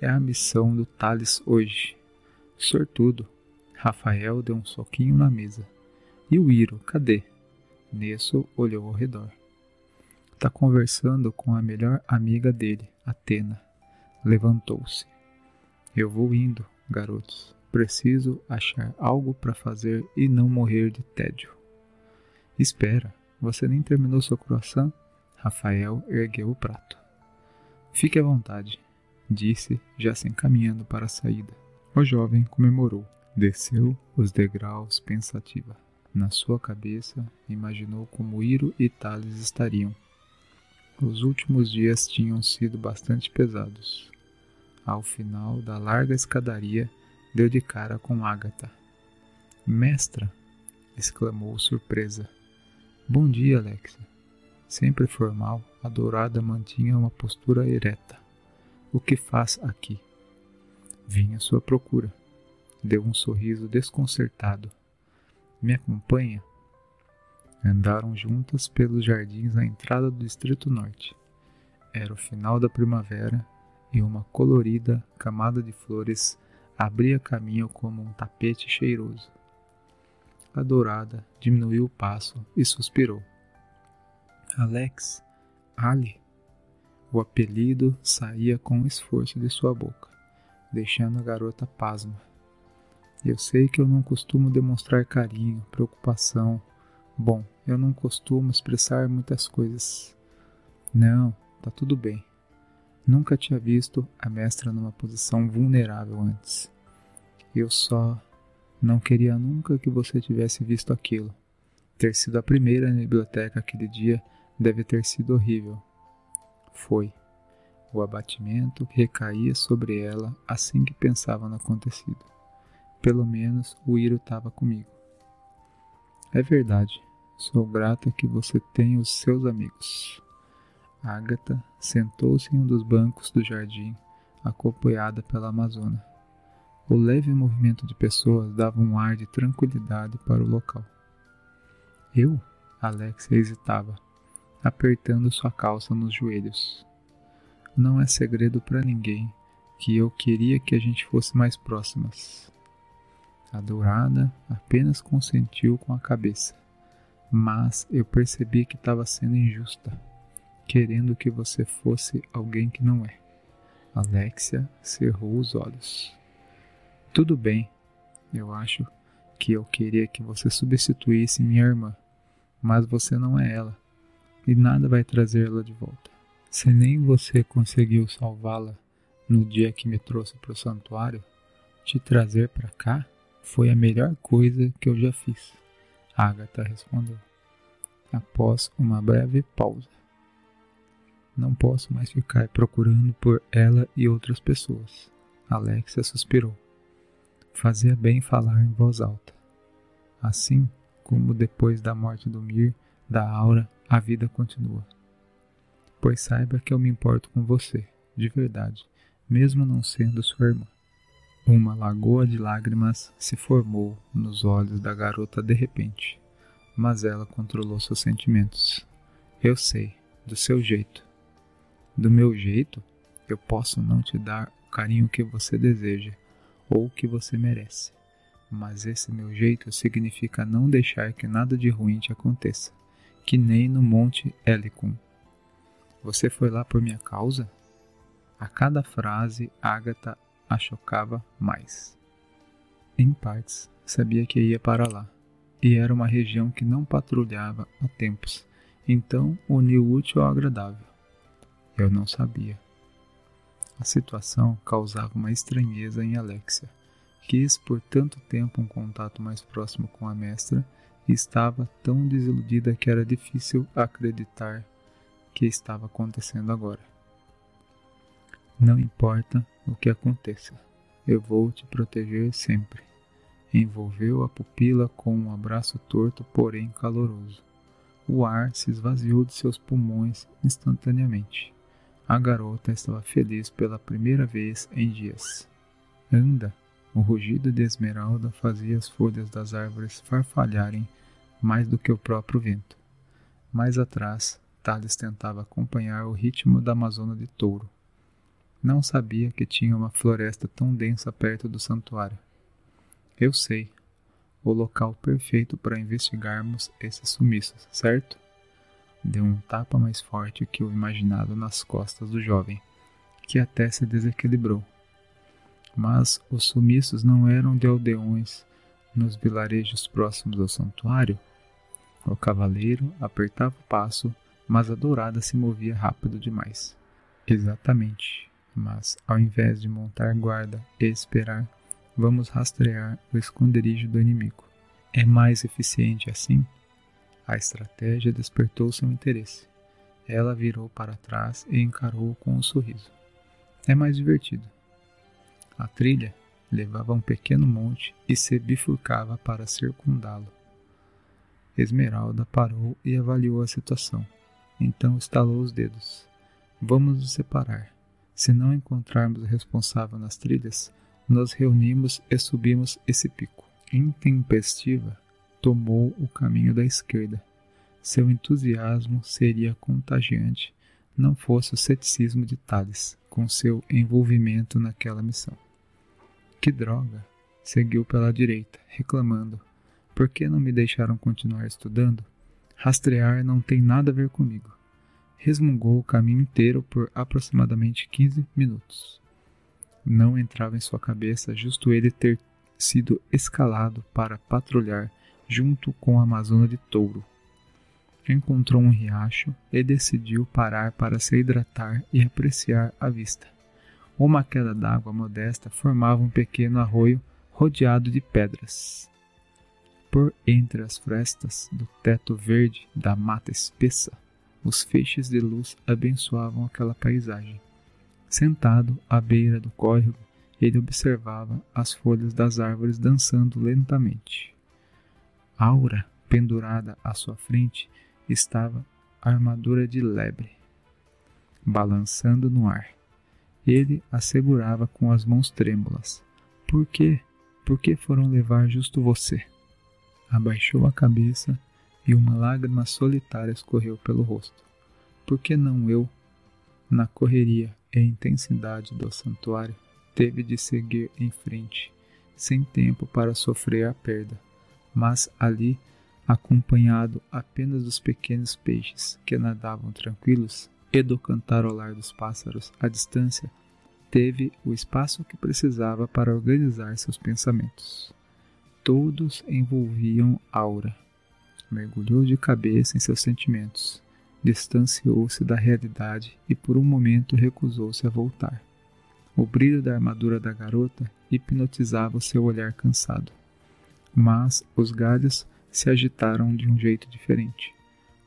É a missão do Thales hoje. Sortudo. Rafael deu um soquinho na mesa. E o Iro, cadê? Nesso olhou ao redor. Tá conversando com a melhor amiga dele, Atena. Levantou-se. Eu vou indo, garotos. Preciso achar algo para fazer e não morrer de tédio. Espera, você nem terminou seu croissant? Rafael ergueu o prato. Fique à vontade, disse, já se encaminhando para a saída. O jovem comemorou. Desceu os degraus pensativa. Na sua cabeça, imaginou como Iro e Thales estariam. Os últimos dias tinham sido bastante pesados. Ao final da larga escadaria, deu de cara com Agatha. Mestra! exclamou surpresa. Bom dia, Alexia. Sempre formal, a dourada mantinha uma postura ereta. O que faz aqui? Vim à sua procura. Deu um sorriso desconcertado. Me acompanha? Andaram juntas pelos jardins na entrada do Distrito Norte. Era o final da primavera e uma colorida camada de flores abria caminho como um tapete cheiroso. a dourada diminuiu o passo e suspirou. Alex, Ali. O apelido saía com esforço de sua boca, deixando a garota pasma. Eu sei que eu não costumo demonstrar carinho, preocupação. Bom, eu não costumo expressar muitas coisas. Não, tá tudo bem. Nunca tinha visto a mestra numa posição vulnerável antes. Eu só não queria nunca que você tivesse visto aquilo. Ter sido a primeira na biblioteca aquele dia deve ter sido horrível. Foi. O abatimento recaía sobre ela assim que pensava no acontecido. Pelo menos o Iro estava comigo. É verdade. Sou grata que você tenha os seus amigos. Agatha sentou-se em um dos bancos do jardim, acompanhada pela Amazona. O leve movimento de pessoas dava um ar de tranquilidade para o local. Eu? Alexia hesitava, apertando sua calça nos joelhos. Não é segredo para ninguém que eu queria que a gente fosse mais próximas. A dourada apenas consentiu com a cabeça, mas eu percebi que estava sendo injusta, querendo que você fosse alguém que não é. Alexia cerrou os olhos. Tudo bem, eu acho que eu queria que você substituísse minha irmã, mas você não é ela, e nada vai trazê-la de volta. Se nem você conseguiu salvá-la no dia que me trouxe para o santuário, te trazer para cá foi a melhor coisa que eu já fiz, Agatha respondeu, após uma breve pausa. Não posso mais ficar procurando por ela e outras pessoas. Alexia suspirou. Fazia bem falar em voz alta. Assim como depois da morte do Mir, da Aura, a vida continua. Pois saiba que eu me importo com você, de verdade, mesmo não sendo sua irmã. Uma lagoa de lágrimas se formou nos olhos da garota de repente, mas ela controlou seus sentimentos. Eu sei, do seu jeito. Do meu jeito, eu posso não te dar o carinho que você deseja ou que você merece, mas esse meu jeito significa não deixar que nada de ruim te aconteça, que nem no Monte Helicon. Você foi lá por minha causa? A cada frase, Agatha a chocava mais. Em partes, sabia que ia para lá, e era uma região que não patrulhava há tempos, então uniu útil ao agradável. Eu não sabia. A situação causava uma estranheza em Alexia. Quis por tanto tempo um contato mais próximo com a mestra e estava tão desiludida que era difícil acreditar que estava acontecendo agora. Não importa o que aconteça, eu vou te proteger sempre. Envolveu a pupila com um abraço torto, porém caloroso. O ar se esvaziou de seus pulmões instantaneamente. A garota estava feliz pela primeira vez em dias. Anda! O rugido de Esmeralda fazia as folhas das árvores farfalharem mais do que o próprio vento. Mais atrás, Thales tentava acompanhar o ritmo da Amazona de touro. Não sabia que tinha uma floresta tão densa perto do santuário. Eu sei. O local perfeito para investigarmos esses sumiços, certo? Deu um tapa mais forte que o imaginado nas costas do jovem, que até se desequilibrou. Mas os sumiços não eram de aldeões nos vilarejos próximos ao santuário. O cavaleiro apertava o passo, mas a dourada se movia rápido demais. Exatamente. Mas, ao invés de montar guarda e esperar, vamos rastrear o esconderijo do inimigo. É mais eficiente assim? A estratégia despertou seu interesse. Ela virou para trás e encarou-o com um sorriso. É mais divertido. A trilha levava um pequeno monte e se bifurcava para circundá-lo. Esmeralda parou e avaliou a situação. Então estalou os dedos. Vamos nos separar. Se não encontrarmos o responsável nas trilhas, nos reunimos e subimos esse pico. Intempestiva, tomou o caminho da esquerda. Seu entusiasmo seria contagiante, não fosse o ceticismo de Tales, com seu envolvimento naquela missão. Que droga! Seguiu pela direita, reclamando, Por que não me deixaram continuar estudando? Rastrear não tem nada a ver comigo. Resmungou o caminho inteiro por aproximadamente 15 minutos. Não entrava em sua cabeça justo ele ter sido escalado para patrulhar junto com a Amazona de Touro. Encontrou um riacho e decidiu parar para se hidratar e apreciar a vista. Uma queda d'água modesta formava um pequeno arroio rodeado de pedras. Por entre as frestas do teto verde da mata espessa, os feixes de luz abençoavam aquela paisagem. Sentado à beira do córrego, ele observava as folhas das árvores dançando lentamente. Aura, pendurada à sua frente, estava a armadura de lebre, balançando no ar. Ele a segurava com as mãos trêmulas. Por quê? Por que foram levar justo você? Abaixou a cabeça e uma lágrima solitária escorreu pelo rosto. Por que não eu? Na correria e intensidade do santuário, teve de seguir em frente, sem tempo para sofrer a perda, mas ali acompanhado apenas dos pequenos peixes que nadavam tranquilos e do cantarolar dos pássaros à distância, teve o espaço que precisava para organizar seus pensamentos. Todos envolviam Aura. Mergulhou de cabeça em seus sentimentos, distanciou-se da realidade e por um momento recusou-se a voltar. O brilho da armadura da garota hipnotizava seu olhar cansado. Mas os galhos se agitaram de um jeito diferente.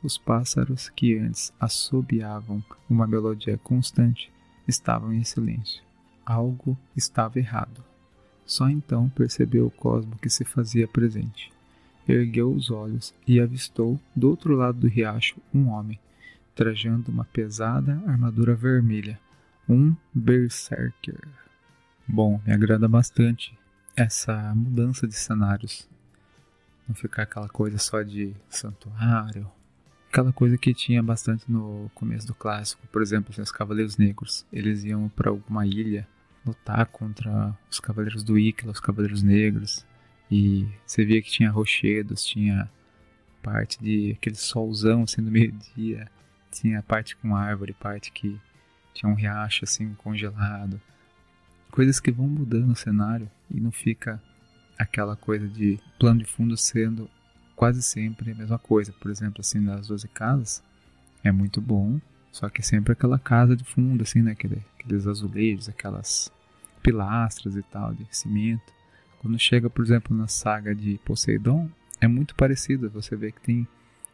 Os pássaros que antes assobiavam uma melodia constante estavam em silêncio. Algo estava errado. Só então percebeu o cosmo que se fazia presente. Ergueu os olhos e avistou, do outro lado do riacho, um homem, trajando uma pesada armadura vermelha, um berserker. Bom, me agrada bastante essa mudança de cenários não ficar aquela coisa só de santuário. Aquela coisa que tinha bastante no começo do clássico, por exemplo, assim, os Cavaleiros Negros. Eles iam para alguma ilha lutar contra os Cavaleiros do Íquila, os Cavaleiros Negros. E você via que tinha rochedos, tinha parte de aquele solzão assim no meio-dia, tinha parte com árvore, parte que tinha um riacho assim congelado. Coisas que vão mudando o cenário e não fica aquela coisa de plano de fundo sendo quase sempre a mesma coisa. Por exemplo, assim, nas 12 casas é muito bom, só que é sempre aquela casa de fundo, assim, né? Aquele, aqueles azulejos, aquelas pilastras e tal, de cimento. Quando chega, por exemplo, na saga de Poseidon, é muito parecido. Você vê que tem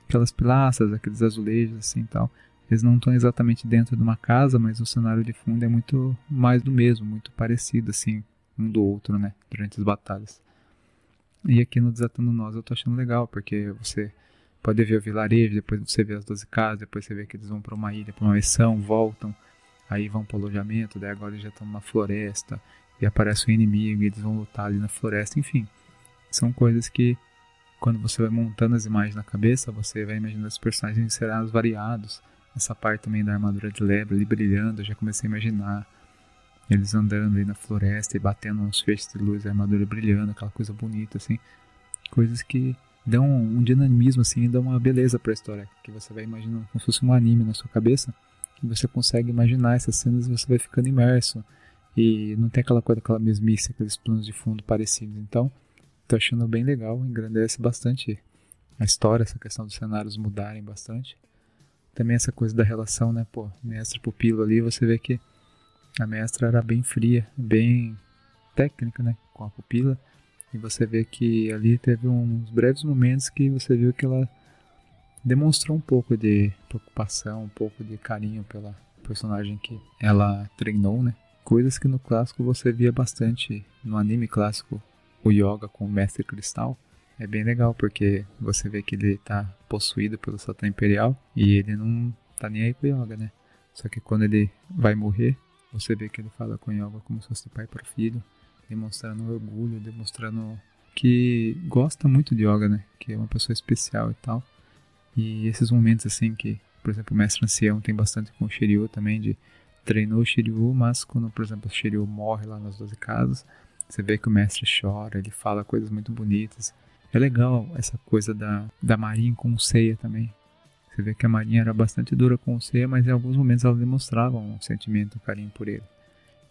aquelas pilastras, aqueles azulejos, assim tal. Eles não estão exatamente dentro de uma casa, mas o cenário de fundo é muito mais do mesmo, muito parecido, assim, um do outro, né? Durante as batalhas. E aqui no Desatando Nós eu tô achando legal, porque você pode ver o vilarejo, depois você vê as 12 casas, depois você vê que eles vão para uma ilha, para uma missão, voltam, aí vão para o alojamento, daí agora eles já estão numa floresta, e aparece um inimigo, e eles vão lutar ali na floresta, enfim. São coisas que, quando você vai montando as imagens na cabeça, você vai imaginando os personagens em cenários variados. Essa parte também da armadura de lebre ali brilhando, eu já comecei a imaginar eles andando aí na floresta e batendo nos feixes de luz, a armadura brilhando, aquela coisa bonita, assim. Coisas que dão um dinamismo, assim, e dão uma beleza pra história. Que você vai imaginando como se fosse um anime na sua cabeça. E você consegue imaginar essas cenas e você vai ficando imerso. E não tem aquela coisa, aquela mesmice, aqueles planos de fundo parecidos. Então, tô achando bem legal, engrandece bastante a história, essa questão dos cenários mudarem bastante. Também essa coisa da relação, né, pô, mestre-pupilo ali, você vê que a mestra era bem fria, bem técnica, né, com a pupila. E você vê que ali teve uns breves momentos que você viu que ela demonstrou um pouco de preocupação, um pouco de carinho pela personagem que ela treinou, né? Coisas que no clássico você via bastante no anime clássico, o Yoga com o Mestre Cristal. É bem legal porque você vê que ele tá possuído pelo Satã Imperial e ele não tá nem aí com o Yoga, né? Só que quando ele vai morrer, você vê que ele fala com Yoga como se fosse pai para filho, demonstrando orgulho, demonstrando que gosta muito de Yoga, né? Que é uma pessoa especial e tal. E esses momentos assim que, por exemplo, o mestre ancião tem bastante com o Shiryu também, de treinou o Shiryu, mas quando, por exemplo, o Shiryu morre lá nas 12 casas, você vê que o mestre chora, ele fala coisas muito bonitas. É legal essa coisa da, da Marin com o Seiya também. Você vê que a Marinha era bastante dura com o Seiya, mas em alguns momentos ela demonstrava um sentimento, um carinho por ele.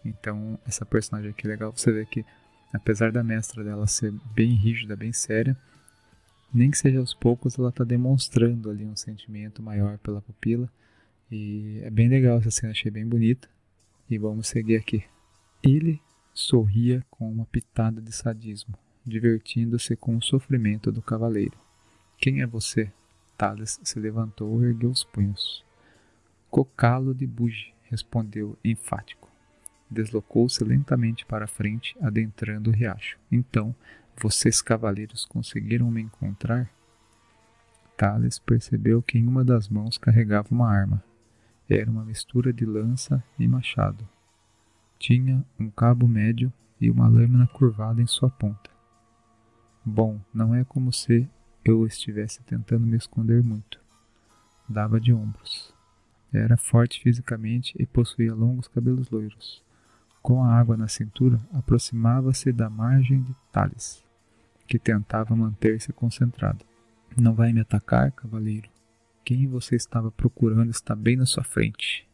Então, essa personagem aqui é legal. Você vê que, apesar da mestra dela ser bem rígida, bem séria, nem que seja aos poucos, ela está demonstrando ali um sentimento maior pela pupila. E é bem legal essa cena, achei bem bonita. E vamos seguir aqui. Ele sorria com uma pitada de sadismo, divertindo-se com o sofrimento do cavaleiro. Quem é você? Thales se levantou e ergueu os punhos. Cocalo de Buge, respondeu enfático. Deslocou-se lentamente para a frente, adentrando o riacho. Então, vocês cavaleiros conseguiram me encontrar? Thales percebeu que em uma das mãos carregava uma arma. Era uma mistura de lança e machado. Tinha um cabo médio e uma lâmina curvada em sua ponta. Bom, não é como se eu estivesse tentando me esconder muito. Dava de ombros. Era forte fisicamente e possuía longos cabelos loiros. Com a água na cintura, aproximava-se da margem de Thales, que tentava manter-se concentrado. Não vai me atacar, cavaleiro? Quem você estava procurando está bem na sua frente.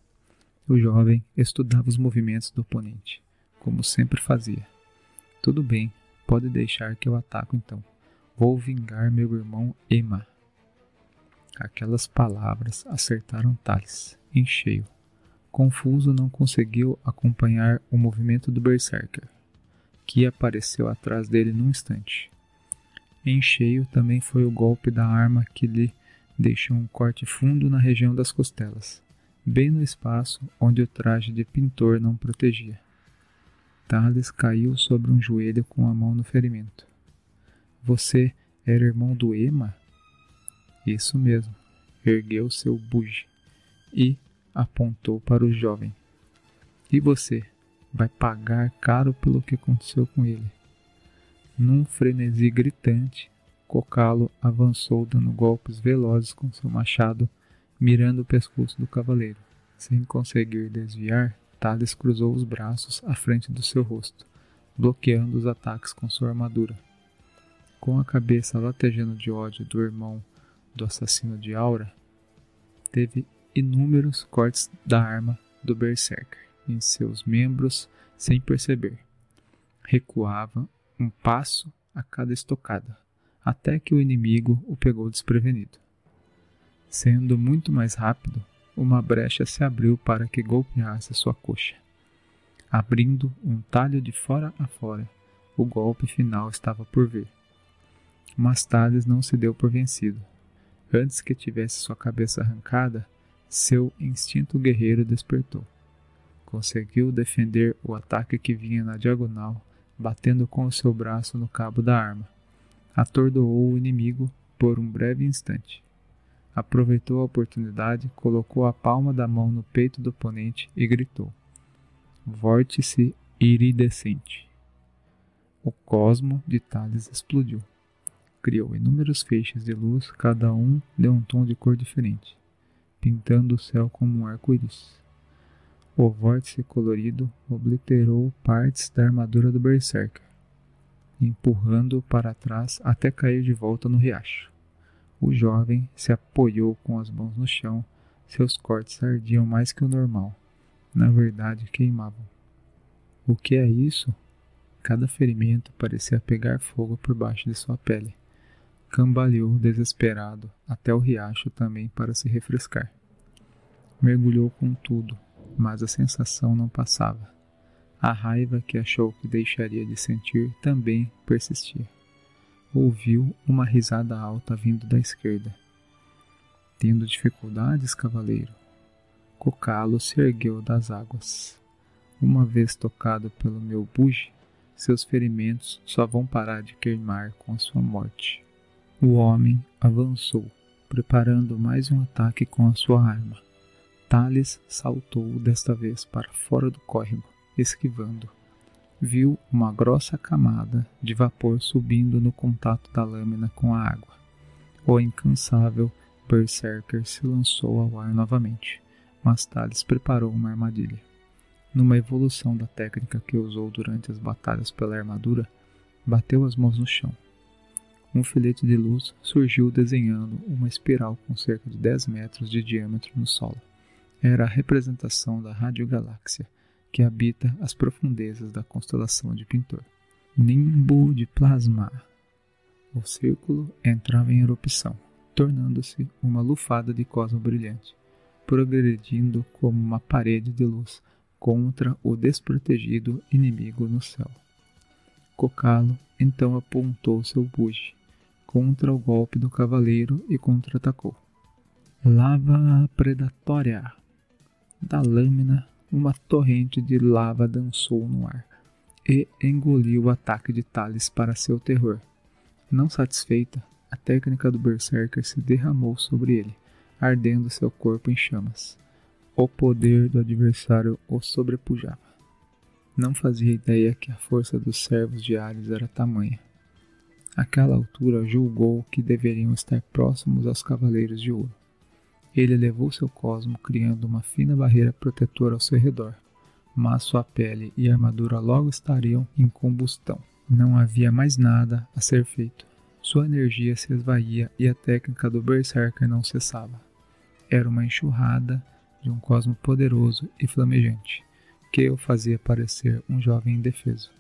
O jovem estudava os movimentos do oponente, como sempre fazia. Tudo bem, pode deixar que eu ataco então. Vou vingar meu irmão Ema. Aquelas palavras acertaram Thales, em cheio. Confuso, não conseguiu acompanhar o movimento do Berserker, que apareceu atrás dele num instante. Em cheio também foi o golpe da arma que lhe deixou um corte fundo na região das costelas, bem no espaço onde o traje de pintor não protegia. Thales caiu sobre um joelho com a mão no ferimento. Você era irmão do Ema? Isso mesmo. Ergueu seu buge e apontou para o jovem. E você vai pagar caro pelo que aconteceu com ele. Num frenesi gritante, Cocalo avançou dando golpes velozes com seu machado, mirando o pescoço do cavaleiro. Sem conseguir desviar, Thales cruzou os braços à frente do seu rosto, bloqueando os ataques com sua armadura com a cabeça latejando de ódio do irmão do assassino de Aura, teve inúmeros cortes da arma do Berserker em seus membros sem perceber. Recuava um passo a cada estocada, até que o inimigo o pegou desprevenido. Sendo muito mais rápido, uma brecha se abriu para que golpeasse sua coxa. Abrindo um talho de fora a fora, o golpe final estava por vir mas Thales não se deu por vencido. Antes que tivesse sua cabeça arrancada, seu instinto guerreiro despertou. Conseguiu defender o ataque que vinha na diagonal, batendo com o seu braço no cabo da arma. Atordoou o inimigo por um breve instante. Aproveitou a oportunidade, colocou a palma da mão no peito do oponente e gritou: Vórtice iridescente. O cosmo de Thales explodiu criou inúmeros feixes de luz, cada um de um tom de cor diferente, pintando o céu como um arco-íris. O vórtice colorido obliterou partes da armadura do Berserker, empurrando-o para trás até cair de volta no riacho. O jovem se apoiou com as mãos no chão, seus cortes ardiam mais que o normal. Na verdade, queimavam. O que é isso? Cada ferimento parecia pegar fogo por baixo de sua pele cambaleou desesperado até o riacho também para se refrescar. Mergulhou com tudo, mas a sensação não passava. A raiva que achou que deixaria de sentir também persistia. Ouviu uma risada alta vindo da esquerda. Tendo dificuldades, cavaleiro? Cocalo se ergueu das águas. Uma vez tocado pelo meu buge, seus ferimentos só vão parar de queimar com a sua morte. O homem avançou, preparando mais um ataque com a sua arma. Thales saltou desta vez para fora do córrego, esquivando. Viu uma grossa camada de vapor subindo no contato da lâmina com a água. O incansável Berserker se lançou ao ar novamente, mas Thales preparou uma armadilha. Numa evolução da técnica que usou durante as batalhas pela armadura, bateu as mãos no chão um filete de luz surgiu desenhando uma espiral com cerca de 10 metros de diâmetro no solo. Era a representação da radiogaláxia, que habita as profundezas da constelação de Pintor. Nimbo de plasma. O círculo entrava em erupção, tornando-se uma lufada de cosmo brilhante, progredindo como uma parede de luz contra o desprotegido inimigo no céu. Cocalo então apontou seu buge contra o golpe do cavaleiro e contra-atacou. Lava predatória. Da lâmina, uma torrente de lava dançou no ar e engoliu o ataque de Thales para seu terror. Não satisfeita, a técnica do Berserker se derramou sobre ele, ardendo seu corpo em chamas. O poder do adversário o sobrepujava. Não fazia ideia que a força dos servos de Ares era tamanha. Àquela altura julgou que deveriam estar próximos aos Cavaleiros de Ouro. Ele elevou seu cosmo, criando uma fina barreira protetora ao seu redor, mas sua pele e armadura logo estariam em combustão. Não havia mais nada a ser feito. Sua energia se esvaía e a técnica do Berserker não cessava. Era uma enxurrada de um cosmo poderoso e flamejante, que o fazia parecer um jovem indefeso.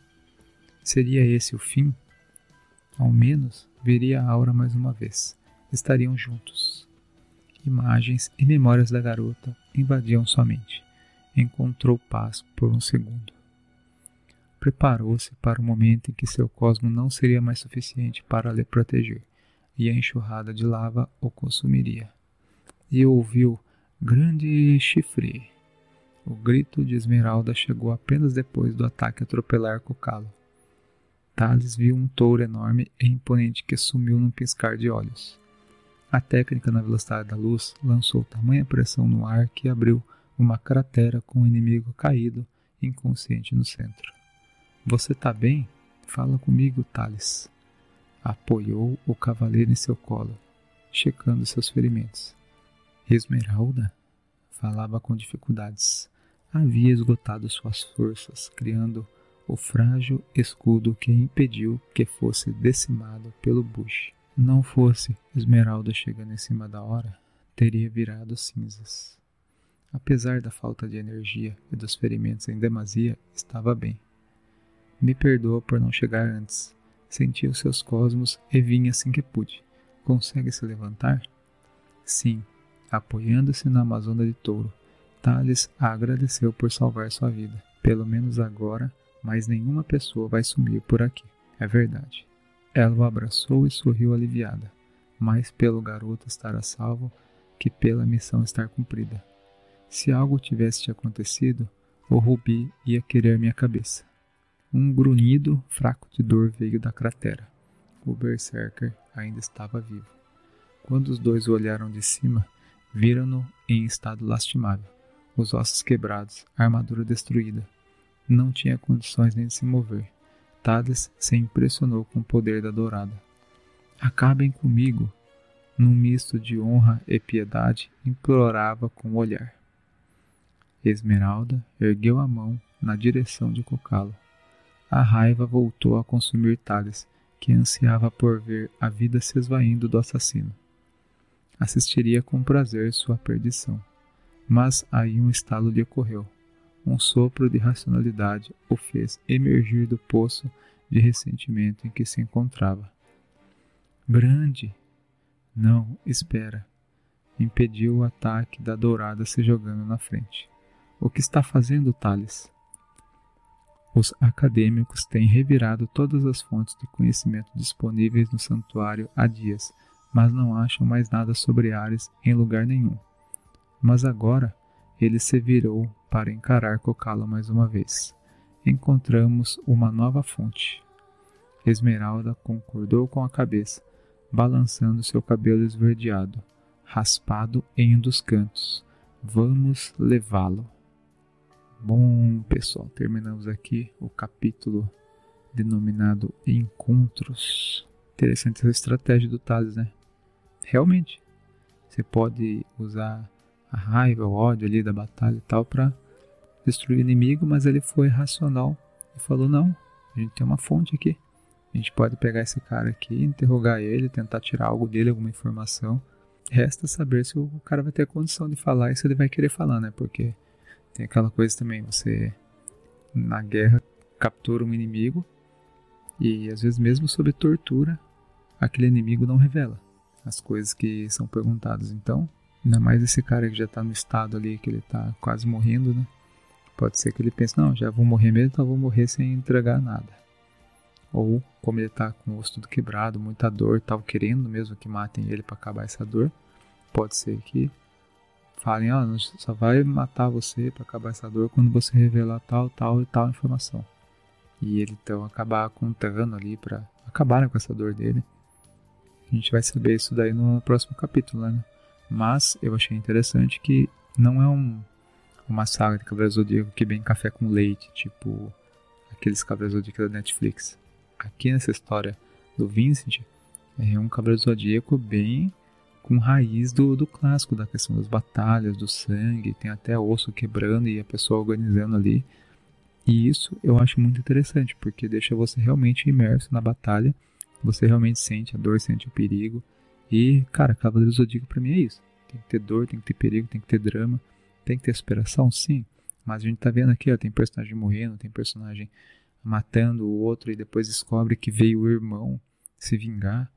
Seria esse o fim? Ao menos veria a aura mais uma vez. Estariam juntos. Imagens e memórias da garota invadiam sua mente. Encontrou paz por um segundo. Preparou-se para o momento em que seu cosmo não seria mais suficiente para lhe proteger, e a enxurrada de lava o consumiria. E ouviu grande chifre. O grito de Esmeralda chegou apenas depois do ataque atropelar Cocalo. Thales viu um touro enorme e imponente que sumiu num piscar de olhos. A técnica na velocidade da luz lançou tamanha pressão no ar que abriu uma cratera com o inimigo caído, inconsciente no centro. Você tá bem? Fala comigo, Thales. Apoiou o cavaleiro em seu colo, checando seus ferimentos. Esmeralda? Falava com dificuldades. Havia esgotado suas forças, criando o frágil escudo que impediu que fosse decimado pelo Bush. Não fosse Esmeralda chegando em cima da hora, teria virado cinzas. Apesar da falta de energia e dos ferimentos em demasia, estava bem. Me perdoa por não chegar antes. Senti os seus cosmos e vim assim que pude. Consegue se levantar? Sim, apoiando-se na Amazônia de Touro. Thales a agradeceu por salvar sua vida. Pelo menos agora mas nenhuma pessoa vai sumir por aqui. É verdade. Ela o abraçou e sorriu aliviada, mais pelo garoto estar a salvo que pela missão estar cumprida. Se algo tivesse te acontecido, o Rubi ia querer minha cabeça. Um grunhido fraco de dor veio da cratera. O Berserker ainda estava vivo. Quando os dois olharam de cima, viram-no em estado lastimável, os ossos quebrados, a armadura destruída, não tinha condições nem de se mover. Thales se impressionou com o poder da dourada. Acabem comigo! Num misto de honra e piedade, implorava com o olhar. Esmeralda ergueu a mão na direção de Cocalo. A raiva voltou a consumir Thales, que ansiava por ver a vida se esvaindo do assassino. Assistiria com prazer sua perdição, mas aí um estalo lhe ocorreu um sopro de racionalidade o fez emergir do poço de ressentimento em que se encontrava. Grande! Não, espera! Impediu o ataque da dourada se jogando na frente. O que está fazendo, Thales? Os acadêmicos têm revirado todas as fontes de conhecimento disponíveis no santuário há dias, mas não acham mais nada sobre Ares em lugar nenhum. Mas agora ele se virou para encarar Cocala mais uma vez. Encontramos uma nova fonte. Esmeralda concordou com a cabeça, balançando seu cabelo esverdeado, raspado em um dos cantos. Vamos levá-lo. Bom, pessoal, terminamos aqui o capítulo denominado Encontros. Interessante essa estratégia do Thales, né? Realmente, você pode usar a raiva, o ódio ali da batalha e tal para destruir o inimigo, mas ele foi racional e falou: não, a gente tem uma fonte aqui, a A gente pode pegar esse cara aqui, interrogar ele, tentar tirar algo dele, alguma informação. Resta saber se o cara vai ter condição de falar e se ele vai querer falar, né? Porque tem aquela coisa também, você na guerra captura um inimigo e às vezes mesmo sob tortura, aquele inimigo não revela as coisas que são perguntadas. Então, ainda mais esse cara que já está no estado ali, que ele está quase morrendo, né? Pode ser que ele pense, não, já vou morrer mesmo, então vou morrer sem entregar nada. Ou, como ele está com o osso tudo quebrado, muita dor, tal, querendo mesmo que matem ele para acabar essa dor, pode ser que falem, ó, oh, só vai matar você para acabar essa dor quando você revelar tal, tal e tal informação. E ele então acabar contando ali para acabar com essa dor dele. A gente vai saber isso daí no próximo capítulo, né? Mas eu achei interessante que não é um, uma saga de Cavaleiro Zodíaco que vem café com leite, tipo aqueles Cavaleiros Zodíacos da Netflix. Aqui nessa história do Vincent, é um Cavaleiro Zodíaco bem com raiz do, do clássico, da questão das batalhas, do sangue, tem até osso quebrando e a pessoa organizando ali. E isso eu acho muito interessante, porque deixa você realmente imerso na batalha, você realmente sente a dor, sente o perigo. E, cara, Cavaleiro Zodíaco pra mim é isso. Tem que ter dor, tem que ter perigo, tem que ter drama, tem que ter superação, sim. Mas a gente tá vendo aqui, ó, tem personagem morrendo, tem personagem matando o outro e depois descobre que veio o irmão se vingar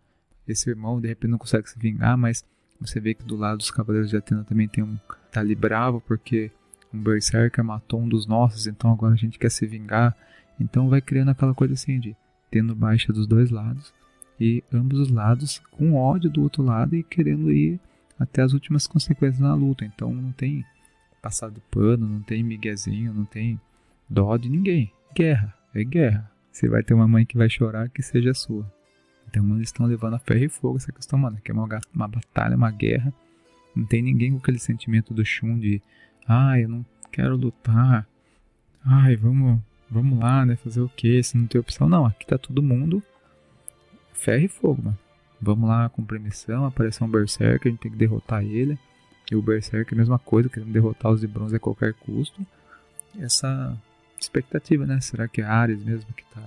esse irmão de repente não consegue se vingar, mas você vê que do lado dos Cavaleiros de Atena também tem um tá ali bravo porque um Berserker matou um dos nossos, então agora a gente quer se vingar. Então vai criando aquela coisa assim de tendo baixa dos dois lados e ambos os lados com ódio do outro lado e querendo ir até as últimas consequências na luta. Então não tem passado pano, não tem miguezinho, não tem dó de ninguém. Guerra, é guerra. Você vai ter uma mãe que vai chorar que seja sua. Então eles estão levando a ferro e fogo essa questão, mano. Que é uma, uma batalha, uma guerra. Não tem ninguém com aquele sentimento do Shun de ah, eu não quero lutar. Ai, vamos, vamos lá, né? Fazer o quê? Se não tem opção. Não, aqui tá todo mundo ferro e fogo, mano. Vamos lá, cumprir missão, apareceu um Berserker, a gente tem que derrotar ele. E o Berserker é a mesma coisa, querendo derrotar os de bronze a qualquer custo. Essa expectativa, né? Será que é Ares mesmo que tá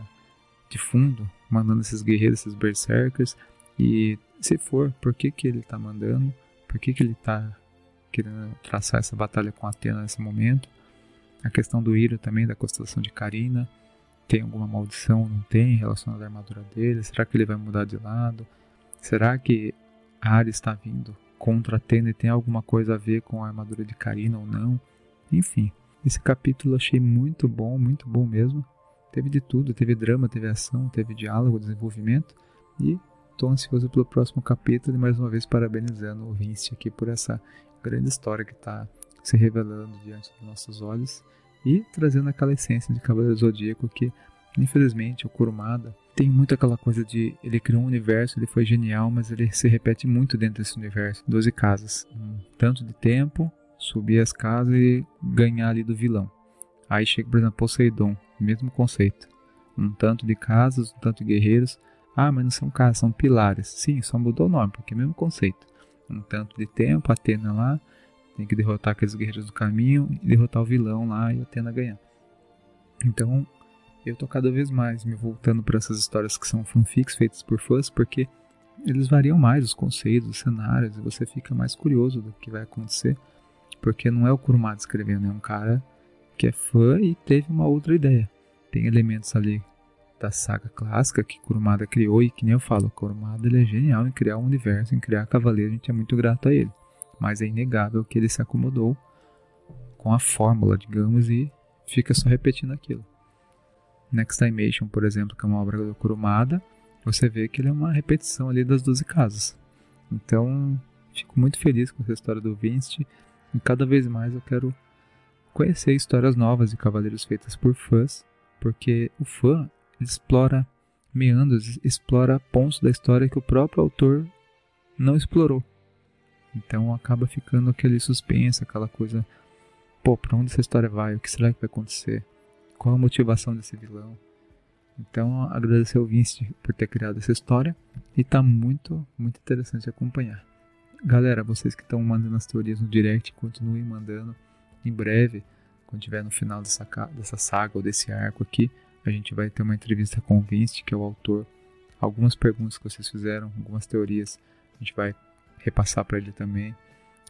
de fundo, mandando esses guerreiros, esses berserkers. E se for, por que, que ele está mandando? Por que, que ele está querendo traçar essa batalha com Atena nesse momento? A questão do Iro também, da constelação de Karina. Tem alguma maldição? Não tem relacionada à armadura dele? Será que ele vai mudar de lado? Será que Ares está vindo contra Atena e tem alguma coisa a ver com a armadura de Karina ou não? Enfim, esse capítulo eu achei muito bom, muito bom mesmo. Teve de tudo, teve drama, teve ação, teve diálogo, desenvolvimento e estou ansioso pelo próximo capítulo e mais uma vez parabenizando o Vince aqui por essa grande história que está se revelando diante dos nossos olhos e trazendo aquela essência de Cavaleiro Zodíaco que, infelizmente, o Kurumada tem muito aquela coisa de ele criou um universo, ele foi genial, mas ele se repete muito dentro desse universo. Doze casas, um tanto de tempo, subir as casas e ganhar ali do vilão. Aí chega, por exemplo, Poseidon, mesmo conceito. Um tanto de casas, um tanto de guerreiros. Ah, mas não são casas, são pilares. Sim, só mudou o nome, porque é o mesmo conceito. Um tanto de tempo, Atena lá, tem que derrotar aqueles guerreiros do caminho e derrotar o vilão lá e Atena ganhar. Então, eu tô cada vez mais me voltando para essas histórias que são fanfics feitas por fãs, porque eles variam mais os conceitos, os cenários, e você fica mais curioso do que vai acontecer, porque não é o Kurumada escrevendo, é um cara que é fã e teve uma outra ideia. Tem elementos ali da saga clássica que Kurumada criou e que nem eu falo, Kurumada ele é genial em criar um universo, em criar cavaleiro, a gente é muito grato a ele. Mas é inegável que ele se acomodou com a fórmula, digamos, e fica só repetindo aquilo. Next Dimension, por exemplo, que é uma obra do Kurumada, você vê que ele é uma repetição ali das 12 casas. Então, fico muito feliz com essa história do Vinci e cada vez mais eu quero conhecer histórias novas de cavaleiros feitas por fãs, porque o fã explora meandros, explora pontos da história que o próprio autor não explorou. Então acaba ficando aquele suspense, aquela coisa, pô, para onde essa história vai? O que será que vai acontecer? Qual a motivação desse vilão? Então agradecer ao Vince por ter criado essa história e tá muito, muito interessante acompanhar. Galera, vocês que estão mandando as teorias no direct, continuem mandando em breve, quando tiver no final dessa, dessa saga ou desse arco aqui, a gente vai ter uma entrevista com o Vince, que é o autor algumas perguntas que vocês fizeram, algumas teorias, a gente vai repassar para ele também.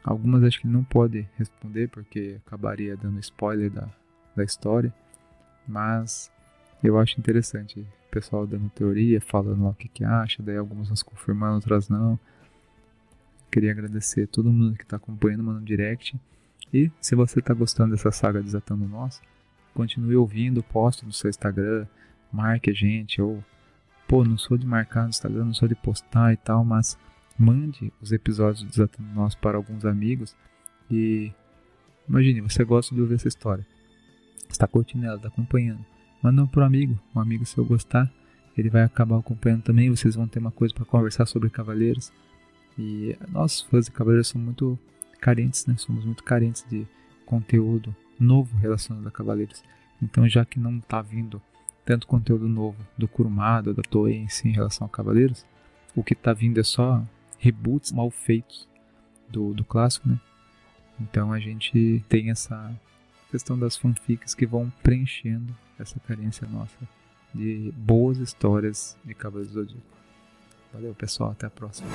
Algumas acho que ele não pode responder porque acabaria dando spoiler da, da história, mas eu acho interessante o pessoal dando teoria, falando lá o que, que acha, daí algumas nos confirmando, outras não. Queria agradecer a todo mundo que está acompanhando, mandando direct. E se você está gostando dessa saga Desatando Nós, continue ouvindo, poste no seu Instagram, marque a gente, ou pô, não sou de marcar no Instagram, não sou de postar e tal, mas mande os episódios Desatando Nós para alguns amigos e imagine, você gosta de ouvir essa história, está curtindo ela, está acompanhando, manda para um amigo, um amigo se eu gostar, ele vai acabar acompanhando também, vocês vão ter uma coisa para conversar sobre Cavaleiros e nós, fãs de Cavaleiros, somos muito carentes, né? Somos muito carentes de conteúdo novo relacionado a Cavaleiros. Então, já que não está vindo tanto conteúdo novo do Kurumada, da Toei em si em relação a Cavaleiros, o que está vindo é só reboots mal feitos do, do clássico, né? Então a gente tem essa questão das fanfics que vão preenchendo essa carência nossa de boas histórias de Cavaleiros do Zodíaco. Valeu, pessoal. Até a próxima.